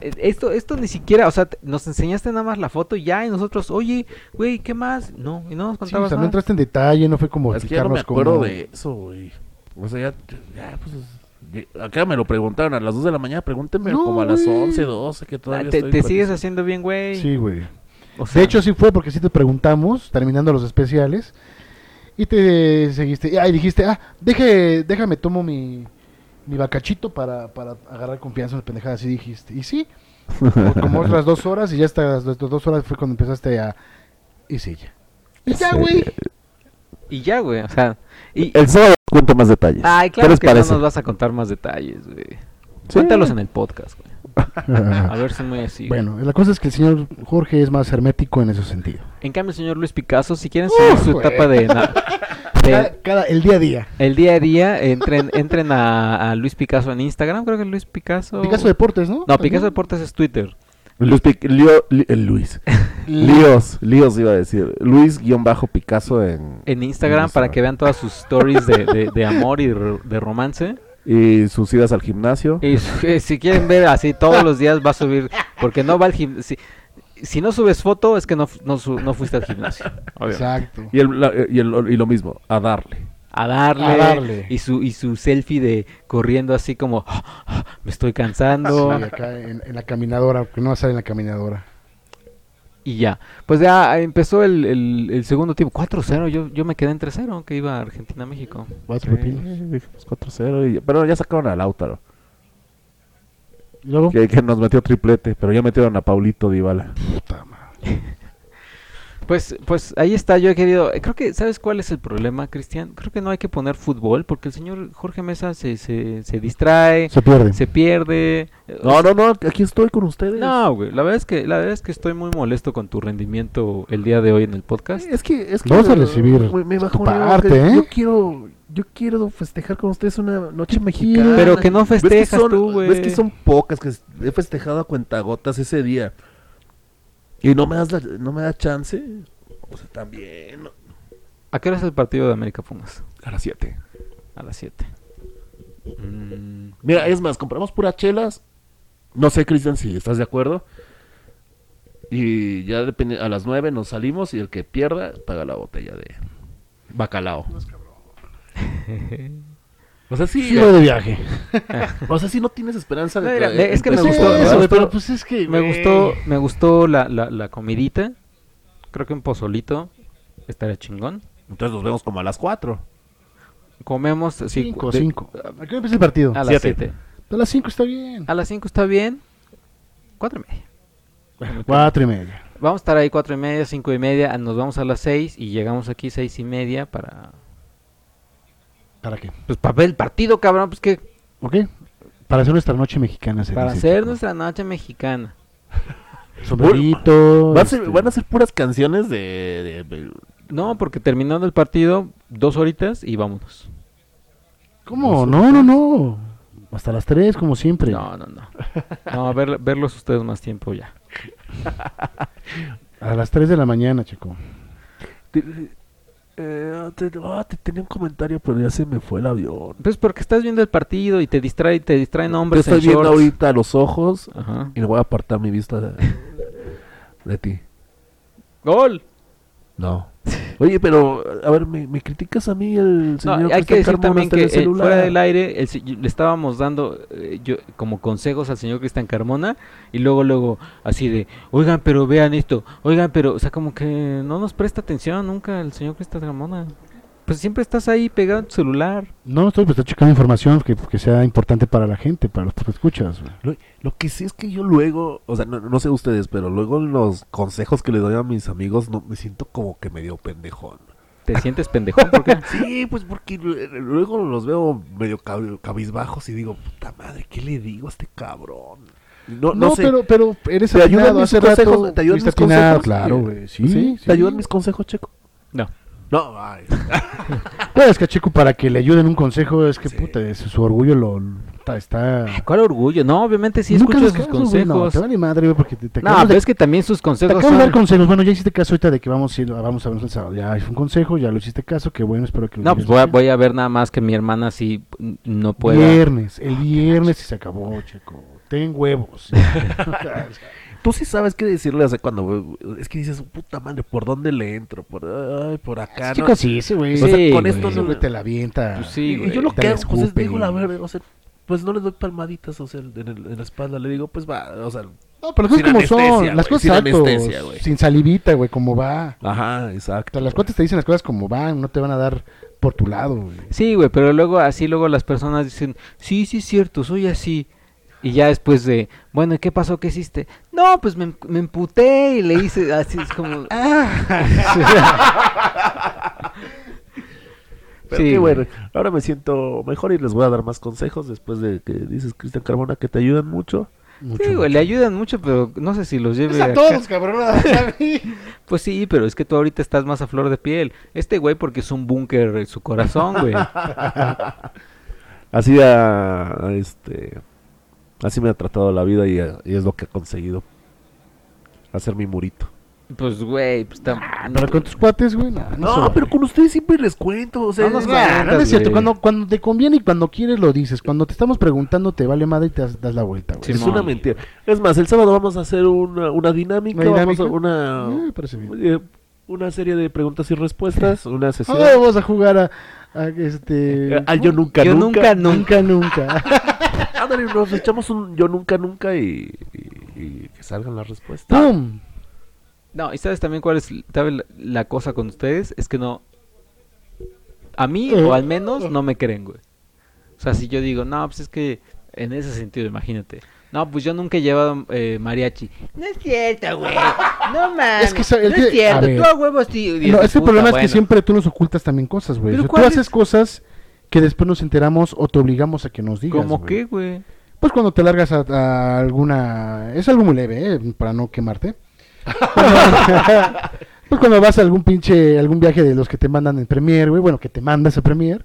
Speaker 3: esto, esto ni siquiera, o sea, nos enseñaste nada más la foto y ya, y nosotros, oye, güey, ¿qué más? No, y no nos
Speaker 1: Sí, o
Speaker 3: contabas
Speaker 1: sea, no entraste en detalle, no fue como
Speaker 2: Es que ya no me
Speaker 1: explicarnos
Speaker 2: acuerdo
Speaker 1: cómo-
Speaker 2: de eso, güey. O sea, ya, ya, pues, acá me lo preguntaron a las 2 de la mañana, pregúntenme
Speaker 1: No,
Speaker 2: como a las
Speaker 1: güey.
Speaker 2: 11, 12, que
Speaker 3: Ah,
Speaker 2: todavía
Speaker 3: te
Speaker 2: estoy
Speaker 3: te sigues haciendo bien, güey.
Speaker 1: Sí, güey.
Speaker 3: O sea,
Speaker 1: De hecho, sí fue porque sí te preguntamos, terminando los especiales, y te seguiste, ah, y dijiste, ah, deje, déjame, tomo mi, mi bacachito para, para agarrar confianza en las pendejadas, así dijiste. Y sí, como- otras dos horas, y ya hasta las dos, horas fue cuando empezaste a... Es ella. Y ya,
Speaker 2: Sí.
Speaker 1: güey.
Speaker 3: y ya, güey, o sea, y...
Speaker 2: El sábado cuento más detalles.
Speaker 3: Ay,
Speaker 2: ¿Qué
Speaker 3: claro que
Speaker 2: parece?
Speaker 3: no nos vas a contar más detalles, güey.
Speaker 2: Sí.
Speaker 3: Cuéntalos en el podcast, güey. <laughs> A ver, son muy así.
Speaker 1: bueno, la cosa es que el señor Jorge es más hermético en ese sentido.
Speaker 3: En cambio, el señor Luis Picasso, si quieren seguir
Speaker 1: Uf,
Speaker 3: su
Speaker 1: güey.
Speaker 3: etapa de, <laughs> na- de-
Speaker 1: Cada, cada- el día a día.
Speaker 3: el día a día, entren, entren a, a Luis Picasso en Instagram, creo que Luis Picasso...
Speaker 1: Picasso Deportes, ¿no?
Speaker 3: No, Picasso Deportes es Twitter.
Speaker 2: Luis, Pic- Lío- Li- el Luis. <laughs> Líos, Líos iba a decir. Luis-Picasso en...
Speaker 3: En Instagram, para que vean todas sus stories de, de- de amor y de romance.
Speaker 2: Y sus idas al gimnasio.
Speaker 3: Y si, si quieren ver así todos los días va a subir, porque no va al gimnasio. Si, si no subes foto es que no, no, su- no fuiste al gimnasio. obviamente.
Speaker 1: Exacto.
Speaker 2: Y, el, la- y, el- y lo mismo, a darle.
Speaker 3: A darle,
Speaker 1: A darle.
Speaker 3: Y, su, y su selfie de corriendo así como, me estoy cansando.
Speaker 1: Sí, acá en, en la caminadora, porque no va a en la caminadora.
Speaker 3: Y ya. Pues ya empezó el, el, el segundo tiempo. 4-0. Yo, yo me quedé en 3-0 que iba Argentina-México.
Speaker 2: Sí,
Speaker 1: pepinos.
Speaker 2: dijimos 4-0. y- Pero ya sacaron a Lautaro.
Speaker 1: Y luego,
Speaker 2: Que, que nos metió triplete. Pero ya metieron a Paulito Dybala.
Speaker 1: puta madre.
Speaker 3: Pues, pues ahí está, yo he querido, eh, creo que, ¿sabes cuál es el problema, Cristian? Creo que no hay que poner fútbol porque el señor Jorge Mesa se, se, se distrae,
Speaker 1: Se pierde.
Speaker 3: se pierde. eh,
Speaker 2: No, no, no. Aquí estoy con ustedes.
Speaker 3: No, güey, la verdad es que la verdad es que estoy muy molesto con tu rendimiento el día de hoy en el podcast.
Speaker 2: Es que, es que
Speaker 1: Vamos a recibir
Speaker 2: me, me
Speaker 1: tu parte, ¿eh?
Speaker 2: Yo quiero, yo quiero festejar con ustedes una noche mexicana.
Speaker 3: Pero que no
Speaker 2: ¿Ves que
Speaker 3: festejas
Speaker 2: son-
Speaker 3: tú, güey.
Speaker 2: Ves que son pocas que he festejado a cuentagotas ese día. Y no me das la- no me da chance. O sea, también. no.
Speaker 3: ¿A qué hora es el partido de América Pumas?
Speaker 2: A las 7.
Speaker 3: A las 7. Mm,
Speaker 2: Mira, es más, compramos puras chelas. No sé, Cristian, si estás de acuerdo. Y ya depende, a las 9 nos salimos y el que pierda paga la botella de bacalao. <laughs> O sea, sí,
Speaker 1: Sigo de viaje.
Speaker 2: o sea, sí no tienes esperanza de
Speaker 3: Mira,
Speaker 2: tra-
Speaker 3: de- es que me gustó,
Speaker 1: eso,
Speaker 3: me
Speaker 1: pero pues es que,
Speaker 3: me gustó, me gustó la, la, la comidita. Creo que un pozolito estaría chingón.
Speaker 2: Entonces nos vemos como a las 4.
Speaker 3: Comemos sí,
Speaker 1: Cinco,
Speaker 3: de-
Speaker 1: cinco. ¿A qué hora empieza el partido?
Speaker 3: A las
Speaker 2: Siete.
Speaker 3: 7.
Speaker 1: A las cinco está bien.
Speaker 3: A las 5 está bien. 4 y media.
Speaker 1: Cuatro y media.
Speaker 3: Vamos a estar ahí 4 y media, 5 y media. Nos vamos a las 6 y llegamos aquí 6 y media para.
Speaker 1: ¿Para qué?
Speaker 3: Pues para ver el partido, cabrón. Pues que.
Speaker 1: ¿Ok? Para hacer nuestra noche mexicana. se
Speaker 3: Para
Speaker 1: dice,
Speaker 3: hacer nuestra noche mexicana. <laughs>
Speaker 1: Sombrerito.
Speaker 2: Van a, ser,
Speaker 1: este,
Speaker 2: van a ser puras canciones de... de- de-
Speaker 3: No, porque terminando el partido, dos horitas y vámonos.
Speaker 1: ¿Cómo? No, no, no. Hasta las tres, como siempre.
Speaker 3: No, no, no. No, a ver, verlos ustedes más tiempo ya. <laughs>
Speaker 1: A las tres de la mañana, chico.
Speaker 2: Eh, te- ah, te tenía un comentario, pero ya se me fue el avión.
Speaker 3: Pues porque estás viendo el partido y te distrae, te distraen
Speaker 2: Te
Speaker 3: hombres
Speaker 2: estoy
Speaker 3: en
Speaker 2: viendo
Speaker 3: shorts.
Speaker 2: ahorita los ojos
Speaker 3: Ajá.
Speaker 2: y le voy a apartar mi vista de, de ti.
Speaker 3: ¡Gol!
Speaker 2: No. Oye, pero, a ver, ¿me, me criticas a mí el
Speaker 3: No,
Speaker 2: señor
Speaker 3: hay que decir
Speaker 2: Carmona
Speaker 3: también que
Speaker 2: el
Speaker 3: eh,
Speaker 2: celular?
Speaker 3: fuera del aire el le estábamos dando eh, yo como consejos al señor Cristian Carmona y luego luego así de, oigan, pero vean esto, oigan, pero, o sea, como que no nos presta atención nunca el señor Cristian Carmona. Pues siempre estás ahí pegado en tu celular.
Speaker 1: No, estoy, pues, estoy checando información que, que sea importante para la gente, para los que escuchas. güey.
Speaker 2: Lo, lo que sí es que yo luego, o sea, no, no sé ustedes, pero luego en los consejos que le doy a mis amigos, no me siento como que medio pendejón.
Speaker 3: ¿Te sientes pendejón? ¿Por qué? <laughs>
Speaker 2: Sí, pues porque lu- luego los veo medio cab- cabizbajos y digo, puta madre, ¿qué le digo a este cabrón? No,
Speaker 1: No,
Speaker 2: no, sé,
Speaker 1: pero, pero eres
Speaker 2: ¿Te ayudan
Speaker 1: atinado.
Speaker 2: mis
Speaker 1: Hace
Speaker 2: consejos?
Speaker 1: rato
Speaker 2: ¿Te ayudan mis consejos?
Speaker 1: Claro,
Speaker 2: Sí.
Speaker 1: güey. Sí, sí.
Speaker 2: ¿Te ayudan mis consejos, Checo?
Speaker 3: No.
Speaker 2: No, ay. <laughs>
Speaker 1: Pues que a Chico para que le ayuden un consejo es que
Speaker 2: Sí.
Speaker 1: puta, es- su orgullo lo está.
Speaker 3: ¿Cuál orgullo? No, obviamente sí
Speaker 1: Nunca
Speaker 3: escucho sus
Speaker 1: caso, güey, no,
Speaker 3: consejos.
Speaker 1: te vale madre, güey, porque te, te
Speaker 3: No, pero
Speaker 1: de-
Speaker 3: es que también sus
Speaker 1: te
Speaker 3: consejos
Speaker 1: acabo de dar consejos. Bueno, ya hiciste caso ahorita de que vamos a ir, vamos a vernos el sábado. Ya es un consejo, ya lo hiciste caso, qué bueno, espero que lo
Speaker 3: No, pues voy a,
Speaker 1: haciendo.
Speaker 3: voy a ver nada más que mi hermana sí no pueda.
Speaker 1: Viernes, el viernes y se acabó, Checo. Ten huevos. <laughs>
Speaker 2: Tú sí sabes qué decirle, o sea, cuando es que dices, puta madre, ¿por dónde le entro? Por, ay, por acá, ¿no?
Speaker 1: Chicos, sí, ese güey.
Speaker 3: O sea,
Speaker 1: Sí,
Speaker 3: con
Speaker 1: güey,
Speaker 3: esto no-
Speaker 1: te la avienta.
Speaker 3: Pues sí, güey.
Speaker 2: yo lo que hago, pues es, digo, la verdad, o sea, pues no le doy palmaditas, o sea, en, el- en la espalda, le digo, pues va, o sea,
Speaker 1: No, pero las cosas como son, las
Speaker 2: güey,
Speaker 1: cosas
Speaker 2: sin anestesia, güey.
Speaker 1: sin salivita, güey, como va.
Speaker 2: ajá,
Speaker 1: O
Speaker 2: exacto.
Speaker 1: sea, las cuates te dicen las cosas como van, no te van a dar por tu lado, güey.
Speaker 3: Sí, güey, pero luego así luego las personas dicen, sí, sí es cierto, soy así. Y ya después de, bueno, ¿y qué pasó? ¿Qué hiciste? No, pues me, me emputé y le hice así, es como... <laughs>
Speaker 2: Pero
Speaker 3: Sí,
Speaker 2: qué
Speaker 3: güey.
Speaker 2: bueno, ahora me siento mejor y les voy a dar más consejos después de que dices, Cristian Carmona, que te ayudan mucho.
Speaker 1: Mucho,
Speaker 3: Sí, güey, le ayudan mucho, pero no sé si los lleve
Speaker 1: Es a
Speaker 3: acá.
Speaker 1: todos, cabrón. a mí. <laughs>
Speaker 3: Pues sí, pero es que tú ahorita estás más a flor de piel. Este güey porque es un búnker en su corazón, güey. <laughs>
Speaker 2: Así a, a este, así me ha tratado la vida y, y es lo que ha conseguido. Hacer mi murito.
Speaker 3: Pues, güey, pues está...
Speaker 1: Pero con tus cuates, güey, no.
Speaker 2: No, pero con ustedes siempre les cuento, o sea,
Speaker 3: No
Speaker 2: es-
Speaker 1: Ah, no, no es cierto. Cuando, cuando te conviene y cuando quieres lo dices. Cuando te estamos preguntando te vale madre y te das, das la vuelta, güey.
Speaker 3: Sí,
Speaker 2: es una mentira. Es más, el sábado vamos a hacer una, una dinámica,
Speaker 1: ¿Una
Speaker 2: vamos a una,
Speaker 1: Ah, me parece bien.
Speaker 2: eh, una serie de preguntas y respuestas, una <laughs> sesión.
Speaker 1: Ah, vamos a jugar a, a este...
Speaker 2: Eh, al yo nunca,
Speaker 3: Yo
Speaker 2: nunca.
Speaker 3: nunca,
Speaker 1: Nunca, nunca. <laughs>
Speaker 2: Ándale, nos echamos un yo nunca, nunca y, y- y que salgan las respuestas.
Speaker 1: ¡Pum!
Speaker 3: No, y sabes también cuál es sabe la, cosa con ustedes, es que no, a mí
Speaker 1: Eh.
Speaker 3: o al menos no me creen, güey. O sea, si yo digo, no, pues es que en ese sentido, imagínate. No, pues yo nunca he llevado eh, mariachi. No es cierto, güey. No <laughs> mames.
Speaker 1: Es que
Speaker 3: no es cierto. Tú a huevos. Y
Speaker 1: No, es que el
Speaker 3: "Puta,
Speaker 1: problema es que
Speaker 3: bueno".
Speaker 1: siempre tú nos ocultas también cosas, güey.
Speaker 3: ¿Pero
Speaker 1: O sea, tú haces
Speaker 3: es?
Speaker 1: cosas que después nos enteramos o te obligamos a que nos digas.
Speaker 3: ¿Cómo qué, güey?
Speaker 1: Pues cuando te largas a, a alguna... Es algo muy leve, ¿eh? Para no quemarte. <laughs> pues cuando vas a algún pinche... Algún viaje de los que te mandan en Premier, güey. Bueno, que te mandas a Premier.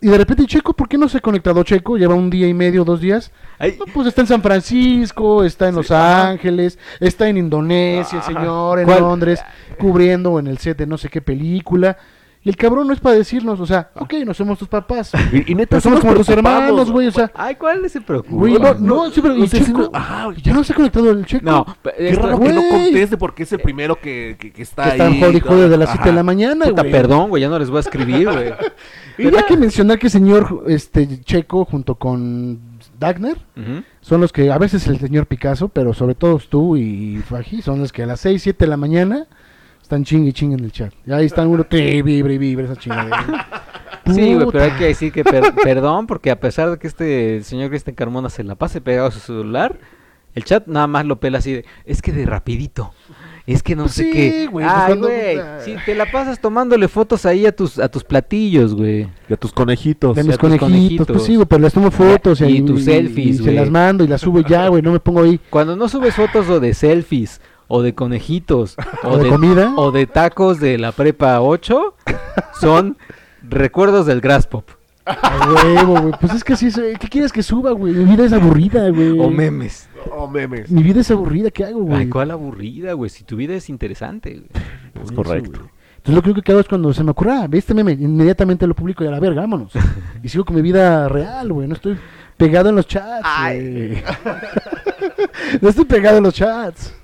Speaker 1: Y de repente, Checo, ¿por qué no se ha conectado Checo? Lleva un día y medio, dos días.
Speaker 2: Ay,
Speaker 1: No, pues está en San Francisco, está en Los Ángeles, está en Indonesia,
Speaker 2: Ajá.
Speaker 1: señor, en
Speaker 3: ¿Cuál?
Speaker 1: Londres, cubriendo en el set de no sé qué película. Y el cabrón no es para decirnos, o sea, ok, no somos tus papás.
Speaker 2: y, y neta,
Speaker 1: somos como tus hermanos, güey, o sea...
Speaker 3: Ay, ¿cuál se preocupa?
Speaker 1: Güey, no, no, sí, pero
Speaker 2: no si
Speaker 1: Checo,
Speaker 2: ajá,
Speaker 1: ya no se ha conectado el Checo.
Speaker 3: No,
Speaker 2: raro que no conteste porque es el primero que, que, que está
Speaker 1: que
Speaker 2: ahí.
Speaker 1: está en jode y jode de las 7 de la mañana,
Speaker 3: Puta,
Speaker 1: güey.
Speaker 3: perdón, güey, ya no les voy a escribir, güey. <laughs>
Speaker 1: Hay que mencionar que el señor este, Checo junto con Dagner
Speaker 3: Ujú.
Speaker 1: son los que, a veces el señor Picasso, pero sobre todo tú y Faji, son los que a las 6, 7 de la mañana están chingue y chingue en el chat. Y ahí están uno, te vibre y vibre esa chingadera. <laughs>
Speaker 3: Sí, güey, pero hay que decir que per- perdón, porque a pesar de que este señor Cristian Carmona se la pase pegado a su celular, el chat nada más lo pela así de, es que de rapidito. Es que no
Speaker 1: Pues
Speaker 3: sé
Speaker 1: sí,
Speaker 3: qué.
Speaker 1: güey, pues
Speaker 3: Ay, güey, si te la pasas tomándole fotos ahí a tus a tus platillos, güey.
Speaker 2: Y a tus conejitos.
Speaker 1: De mis conejitos,
Speaker 3: conejitos.
Speaker 1: pues sí, güey, pero les tomo fotos
Speaker 3: Y tus selfies,
Speaker 1: y se
Speaker 3: güey.
Speaker 1: las mando y las subo ya, güey, no me pongo ahí.
Speaker 3: Cuando no subes fotos o de selfies o de conejitos <laughs> o,
Speaker 1: ¿O de comida?
Speaker 3: o de tacos de la prepa 8, son recuerdos del Grass Pop
Speaker 1: A huevo, güey. Pues es que así, es, ¿qué quieres que suba, güey? Mi vida es aburrida, güey.
Speaker 3: o memes.
Speaker 2: Oh, memes.
Speaker 1: Mi vida es aburrida, ¿qué hago, güey?
Speaker 3: Ay, cuál aburrida, güey, si tu vida es interesante. güey.
Speaker 2: Es correcto.
Speaker 1: Entonces lo que creo que hago es cuando se me ocurra, ve este meme, inmediatamente lo publico y a la verga, vámonos. <laughs> y sigo con mi vida real, güey. No estoy pegado en los chats. güey. <laughs> no estoy pegado en los chats.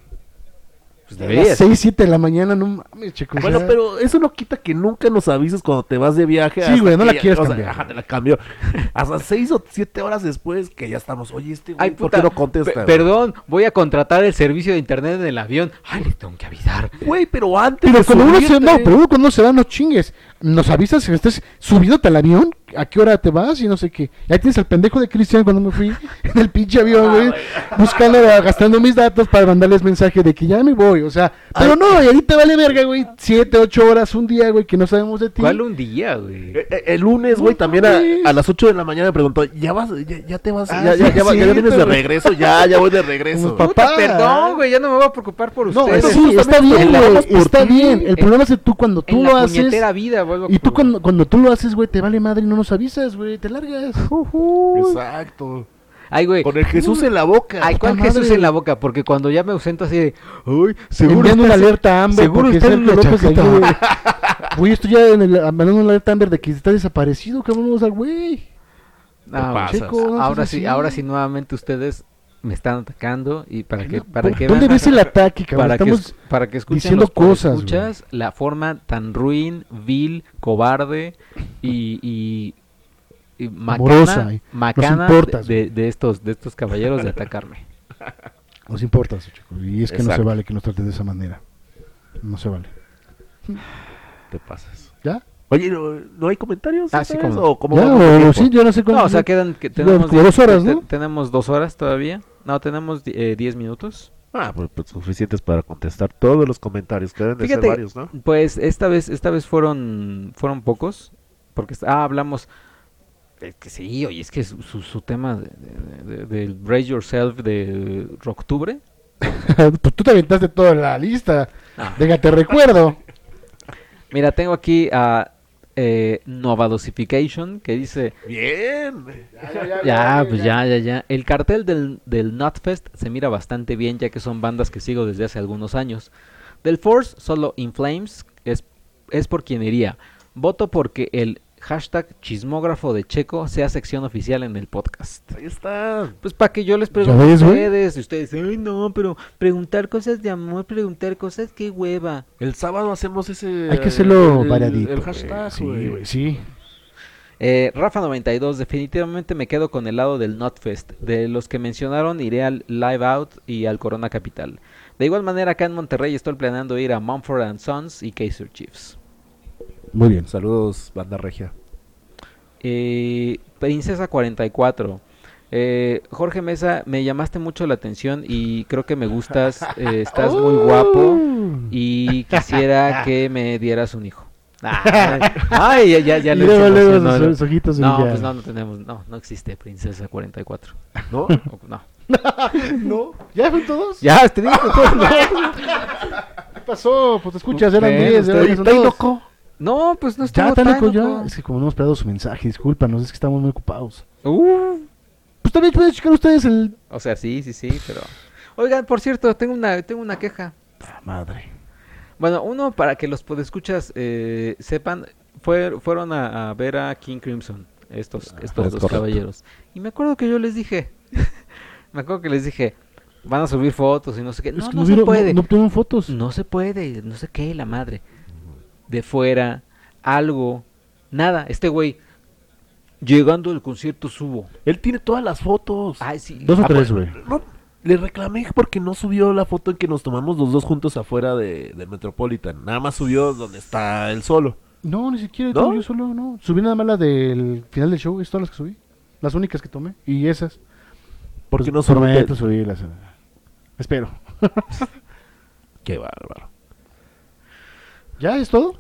Speaker 3: Pues
Speaker 1: A las
Speaker 3: deberías.
Speaker 1: 6, 7 de la mañana, no mames, chico. o
Speaker 2: Bueno, pero eso no quita que nunca nos avises cuando te vas de viaje.
Speaker 1: Sí, güey, no la quieres cambiar.
Speaker 2: Ajá, te la cambio. <laughs> Hasta seis o siete horas después que ya estamos. Oye, este güey,
Speaker 3: Ay,
Speaker 2: ¿por qué no contesta?
Speaker 3: perdón, voy a contratar el servicio de internet en el avión. Ay, le tengo que avisar.
Speaker 2: Güey, pero antes
Speaker 1: Pero
Speaker 2: de
Speaker 1: cuando uno se, no, pero uno cuando uno se va, no chingues. Nos avisas que estés subiéndote al avión, a qué hora te vas y no sé qué. Y ahí tienes al pendejo de Cristian cuando me fui <laughs> en el pinche avión, güey, buscando, gastando mis datos para mandarles mensaje de que ya me voy, o sea, pero
Speaker 2: Ay.
Speaker 1: no, y ahí te vale verga, güey, siete, ocho horas, un día, güey, que no sabemos de ti.
Speaker 3: ¿Cuál un día, güey?
Speaker 2: Eh, eh, El lunes, güey,
Speaker 1: No
Speaker 2: también a, a las 8 de la mañana me preguntó, ¿ya vas? ¿Ya, ya te vas?
Speaker 1: Ah,
Speaker 2: ¿Ya,
Speaker 1: sí,
Speaker 2: ya, ya, vienes de regreso? Ya, ya voy de regreso.
Speaker 1: Como papá.
Speaker 3: Puta, perdón, güey, ya no me voy a preocupar por
Speaker 1: No,
Speaker 3: ustedes.
Speaker 1: eso
Speaker 2: Nosotros
Speaker 1: sí, está bien, güey, está bien. El problema es que tú cuando tú lo haces
Speaker 3: vida,
Speaker 1: y tú cuando tú lo haces, güey, te vale madre y no nos avisas, güey, te largas.
Speaker 2: Exacto.
Speaker 3: Ay, güey.
Speaker 2: Con el Jesús en la boca.
Speaker 3: Ay, ¿cuál Jesús en la boca? Porque cuando ya me ausento así de... Ay,
Speaker 1: Enviando una alerta Amber
Speaker 3: seguro está en una
Speaker 1: López ahí,
Speaker 3: chaqueta.
Speaker 1: güey. <laughs> Güey, estoy ya en el, mandando una alerta Amber de que está desaparecido, cabrón, vamos al güey.
Speaker 3: No.
Speaker 1: Checo, no
Speaker 3: ahora sí,
Speaker 1: así.
Speaker 3: ahora sí nuevamente ustedes me están atacando y para que para
Speaker 1: ¿Por-
Speaker 3: que
Speaker 1: ¿Dónde
Speaker 3: vean-
Speaker 1: ves el ataque, cabrón?
Speaker 3: para que,
Speaker 1: Estamos
Speaker 3: es- para que escuchen
Speaker 1: diciendo
Speaker 3: los
Speaker 1: cosas,
Speaker 3: escuchas la forma tan ruin, vil, cobarde y, y, y
Speaker 1: Amorosa,
Speaker 3: macana,
Speaker 1: y nos
Speaker 3: macana
Speaker 1: importas,
Speaker 3: de, de estos de estos caballeros de atacarme. <laughs>
Speaker 1: Nos importa, chicos. Y es que no se
Speaker 2: Exacto.
Speaker 1: vale que nos trates de esa manera. No se vale.
Speaker 2: Te pasas.
Speaker 1: ¿Ya?
Speaker 2: Oye, ¿no, no hay comentarios?
Speaker 3: Ah, sí, no.
Speaker 2: ¿O cómo
Speaker 1: ¿Ya? O, sí, yo no sé cómo.
Speaker 3: No, o sea, quedan que
Speaker 1: No,
Speaker 3: tenemos
Speaker 1: como dos horas,
Speaker 3: te-
Speaker 1: ¿no?
Speaker 3: tenemos dos horas todavía. No, tenemos di- eh, diez minutos.
Speaker 2: Ah, pues, pues, suficientes para contestar todos los comentarios. Que deben de ser
Speaker 3: Fíjate,
Speaker 2: varios, ¿no?
Speaker 3: Pues esta vez, esta vez fueron, fueron pocos, porque ah, hablamos, es que sí, oye, es que su, su, su tema de, de- de- del Raise Yourself de octubre, <laughs>
Speaker 1: pues tú te aventaste toda la lista.
Speaker 3: Ah.
Speaker 1: Venga, te recuerdo. <laughs>
Speaker 3: mira, tengo aquí a eh, Nova Dosification que dice,
Speaker 2: Bien.
Speaker 3: ya, pues ya, ya, ya, el cartel del, del Nutfest se mira bastante bien ya que son bandas que sigo desde hace algunos años. Del Force, solo In Flames es, es por quien iría. Voto porque el hashtag chismógrafo de Checo sea sección oficial en el podcast.
Speaker 2: Ahí está.
Speaker 3: Pues para que yo les pregunte
Speaker 1: ves,
Speaker 3: a ustedes. Y ustedes, ay, no, pero preguntar cosas de amor, preguntar cosas, qué hueva.
Speaker 2: El sábado hacemos ese.
Speaker 1: Hay que hacerlo
Speaker 2: el-
Speaker 1: variadito.
Speaker 2: El
Speaker 1: güey.
Speaker 2: hashtag,
Speaker 1: Sí,
Speaker 2: güey.
Speaker 1: güey, sí.
Speaker 3: Eh, Rafa92, definitivamente me quedo con el lado del Notfest. De los que mencionaron, iré al Live Out y al Corona Capital. De igual manera, acá en Monterrey estoy planeando ir a Mumford and Sons y Kaiser Chiefs.
Speaker 1: Muy bien.
Speaker 2: Saludos, banda regia.
Speaker 3: Eh, Princesa 44. Eh, Jorge Mesa, me llamaste mucho la atención y creo que me gustas. eh, estás muy <laughs> guapo y quisiera que me dieras un hijo. Ay, <laughs> ay, ya, ya, ya lo
Speaker 1: luego, luego
Speaker 3: no,
Speaker 1: sus-
Speaker 3: no.
Speaker 1: sus ojitos
Speaker 3: No, pues no, no tenemos, no, no existe Princesa 44.
Speaker 2: ¿No? <laughs>
Speaker 3: No.
Speaker 1: No. ¿Ya fueron todos?
Speaker 3: Ya, te digo que todo- no.
Speaker 1: ¿Qué pasó? Pues te escuchas, eran
Speaker 3: Bueno,
Speaker 1: 10,
Speaker 3: estoy-
Speaker 1: ya son
Speaker 2: ¿Está
Speaker 1: todos.
Speaker 2: loco?
Speaker 3: No, pues no
Speaker 1: Ya,
Speaker 3: estuvo
Speaker 1: tan
Speaker 3: tan
Speaker 1: loco ya. Es que como no hemos esperado su mensaje, discúlpanos, es que estamos muy ocupados.
Speaker 3: Uh,
Speaker 1: Pues también pueden checar ustedes el...
Speaker 3: o sea, sí, sí, sí, pero... Oigan, por cierto, tengo una, tengo una queja.
Speaker 1: Ah, madre.
Speaker 3: Bueno, uno para que los podescuchas eh, sepan, fue, fueron a, a ver a King Crimson, estos, estos
Speaker 2: es
Speaker 3: dos
Speaker 2: correcto.
Speaker 3: caballeros. Y me acuerdo que yo les dije, <laughs> me acuerdo que les dije, van a subir fotos y no sé qué. No, no,
Speaker 1: no,
Speaker 3: se
Speaker 1: vieron-
Speaker 3: puede.
Speaker 1: no, fotos.
Speaker 3: No se puede, no sé qué, la madre. De fuera, algo, nada. Este güey, llegando al concierto subo.
Speaker 2: Él tiene todas las fotos.
Speaker 3: Ay, sí.
Speaker 1: Dos o
Speaker 2: Ah,
Speaker 1: tres,
Speaker 2: pues,
Speaker 1: güey.
Speaker 2: no, le reclamé porque no subió la foto en que nos tomamos los dos juntos afuera de, del Metropolitan. Nada más subió donde está él solo.
Speaker 1: No, ni siquiera,
Speaker 2: ¿No?
Speaker 1: yo solo, no. Subí nada más la del final del show, es todas las que subí. Las únicas que tomé. Y esas.
Speaker 2: ¿Por qué no
Speaker 1: Prometo subirlas. eh. Espero. <laughs>
Speaker 2: Qué bárbaro.
Speaker 1: ¿Ya es todo?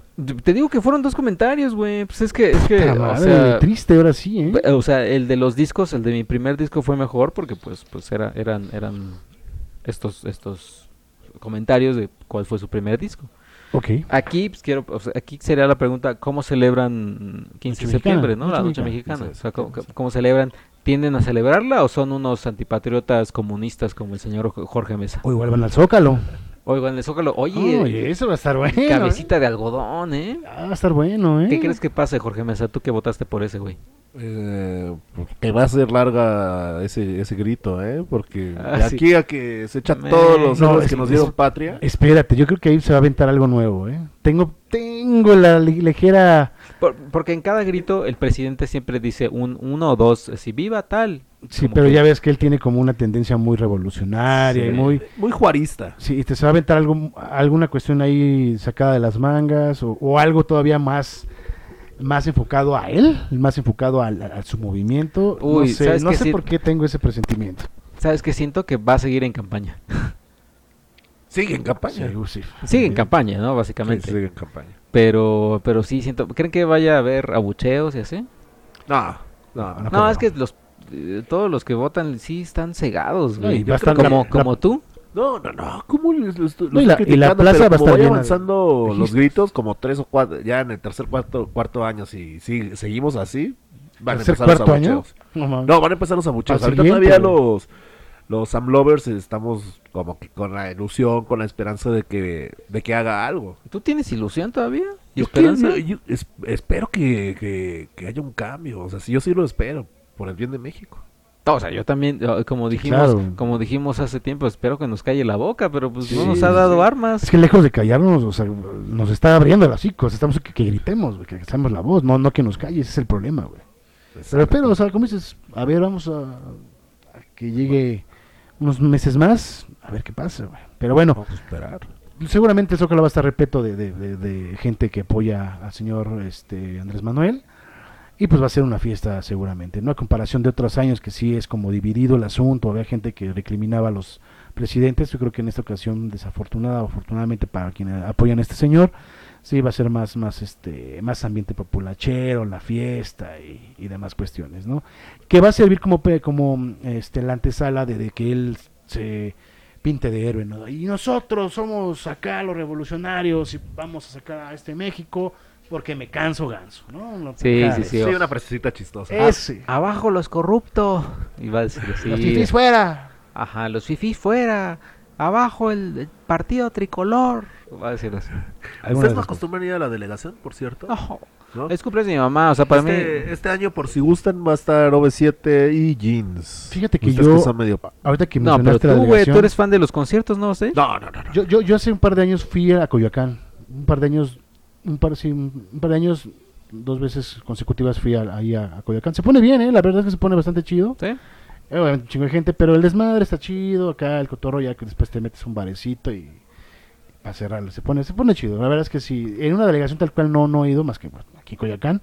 Speaker 3: Te digo que fueron dos comentarios, güey. Pues es que, es que,
Speaker 1: Puta
Speaker 3: o
Speaker 1: madre,
Speaker 3: sea,
Speaker 1: triste ahora sí, ¿eh?
Speaker 3: O sea, el de los discos, el de mi primer disco fue mejor porque pues pues era, eran eran estos estos comentarios de cuál fue su primer disco.
Speaker 1: Ok.
Speaker 3: Aquí pues, quiero o sea, aquí sería la pregunta cómo celebran 15 de septiembre, ¿no? La
Speaker 1: noche mexicana.
Speaker 3: O sea, ¿cómo, cómo celebran? ¿Tienden a celebrarla o son unos antipatriotas comunistas como el señor Jo- Jorge Mesa?
Speaker 1: O igual van al Zócalo.
Speaker 3: Oigan, el Zócalo, oye,
Speaker 1: Oye, eso va a estar bueno.
Speaker 3: cabecita de algodón, ¿eh?
Speaker 1: ¿eh? Ah, va a estar bueno, ¿eh?
Speaker 3: ¿Qué crees que pase, Jorge Mesa? Tú que votaste por ese, güey.
Speaker 2: Eh, que va a ser larga ese, ese grito, ¿eh? Porque <laughs>
Speaker 3: Ah,
Speaker 2: de
Speaker 3: sí.
Speaker 2: aquí a que se echan
Speaker 3: Me-
Speaker 2: todos los
Speaker 1: No, es
Speaker 2: que nos dieron
Speaker 1: es-
Speaker 2: patria.
Speaker 1: Espérate, yo creo que ahí se va a aventar algo nuevo, ¿eh? Tengo, tengo la li- ligera...
Speaker 3: Por- porque en cada grito el presidente siempre dice un uno o dos, si viva tal.
Speaker 1: Sí, pero
Speaker 3: que-
Speaker 1: ya ves que él tiene como una tendencia muy revolucionaria y
Speaker 2: Sí.
Speaker 1: muy...
Speaker 2: Muy juarista.
Speaker 1: Sí, y te se va a aventar algo, alguna cuestión ahí sacada de las mangas o, o algo todavía más más enfocado a él, más enfocado a, a su movimiento.
Speaker 3: Uy,
Speaker 1: no sé,
Speaker 3: ¿sabes
Speaker 1: no sé
Speaker 3: Sí-
Speaker 1: por qué tengo ese presentimiento.
Speaker 3: ¿Sabes qué? Siento que va a seguir en campaña.
Speaker 2: Sigue en campaña.
Speaker 1: Sí, sí.
Speaker 3: Sigue en
Speaker 1: Sí.
Speaker 3: campaña, ¿no?
Speaker 2: Sí,
Speaker 3: Básicamente.
Speaker 2: sigue en campaña.
Speaker 3: Pero, pero sí siento. ¿Creen que vaya a haber abucheos y así?
Speaker 2: No, no,
Speaker 1: No
Speaker 2: no.
Speaker 3: Es que los eh, todos los que votan sí están cegados,
Speaker 1: No, y
Speaker 3: Yo creo
Speaker 1: bastante-
Speaker 3: como,
Speaker 1: la-
Speaker 3: como tú.
Speaker 2: No, no, no, ¿cómo les, les- los
Speaker 1: No, y
Speaker 2: estoy
Speaker 1: la- y la
Speaker 2: criticando?
Speaker 1: plaza va a estar
Speaker 2: avanzando <laughs> los gritos, como tres o cuatro, ya en el tercer, cuarto, cuarto año, si, si seguimos así, van a
Speaker 1: ¿Tercer,
Speaker 2: empezar los
Speaker 1: cuarto año?
Speaker 2: abucheos.
Speaker 1: No,
Speaker 2: van a empezar los abucheos. Ahorita todavía los, los Amlovers estamos como que con la ilusión, con la esperanza de que, de que haga algo.
Speaker 3: ¿Tú tienes ilusión todavía? ¿Y
Speaker 2: Yo,
Speaker 3: esperanza?
Speaker 2: que- yo es- espero que, que, que haya un cambio. O sea, si yo sí lo espero, por el bien de México.
Speaker 3: O sea, yo también, como dijimos,
Speaker 1: claro.
Speaker 3: como dijimos hace tiempo, espero que nos calle la boca, pero pues no nos ha dado
Speaker 2: sí.
Speaker 3: armas.
Speaker 1: Es que lejos de callarnos, o sea, nos está abriendo las hocico, estamos que, que gritemos, que alzamos la voz, no, no que nos calles, ese es el problema, güey. Pero espero, o sea, como dices, a ver, vamos a, a que llegue unos meses más, a ver qué pasa, güey. Pero bueno,
Speaker 2: Vamos a esperar.
Speaker 1: seguramente el Zócalo va a estar repleto de, de, de- de gente que apoya al señor este Andrés Manuel. Y pues va a ser una fiesta seguramente, ¿no? A comparación de otros años que sí es como dividido el asunto, había gente que recriminaba a los presidentes, yo creo que en esta ocasión desafortunada o afortunadamente para quienes apoyan a este señor, sí va a ser más más este más ambiente populachero, la fiesta y, y demás cuestiones, ¿no? Que va a servir como como este la antesala de, de que él se pinte de héroe, ¿no? Y nosotros somos acá los revolucionarios y vamos a sacar a este México porque me canso ganso, ¿no? Una
Speaker 3: Sí, sí, sí.
Speaker 2: Sí, una frasecita chistosa.
Speaker 1: Ese.
Speaker 3: Abajo los corruptos. Iba a decir así.
Speaker 1: Los fifís fuera.
Speaker 3: Ajá, los fifís fuera. Abajo el, el partido tricolor. Va a decir así.
Speaker 2: ¿Ustedes
Speaker 1: de
Speaker 2: no acostumbran ir a la delegación, por cierto?
Speaker 3: No,
Speaker 2: ¿No?
Speaker 3: es cumpleaños de mi mamá, o sea, para
Speaker 2: este,
Speaker 3: mí...
Speaker 2: este año, por si gustan, va a estar OV7 y Jeans.
Speaker 1: Fíjate que
Speaker 2: Ustedes
Speaker 1: yo-
Speaker 2: son medio... pa-
Speaker 1: Ahorita que
Speaker 3: No, pero
Speaker 1: mencionaste la
Speaker 3: tú, güey, tú eres fan de los conciertos, ¿no? ¿Sí?
Speaker 2: No, no, no. no.
Speaker 1: yo, yo, yo hace un par de años fui a Coyoacán, un par de años, un par, sí, un par de años, dos veces consecutivas fui a- ahí a, a Coyoacán. Se pone bien, ¿eh? La verdad es que se pone bastante chido.
Speaker 3: ¿Sí?
Speaker 1: Obviamente un chingo de gente, pero el desmadre está chido, acá el cotorro ya que después te metes un barecito y para cerrarlo, se pone, se pone chido. La verdad es que sí, en una delegación tal cual no, no he ido, más que bueno, aquí en Coyoacán,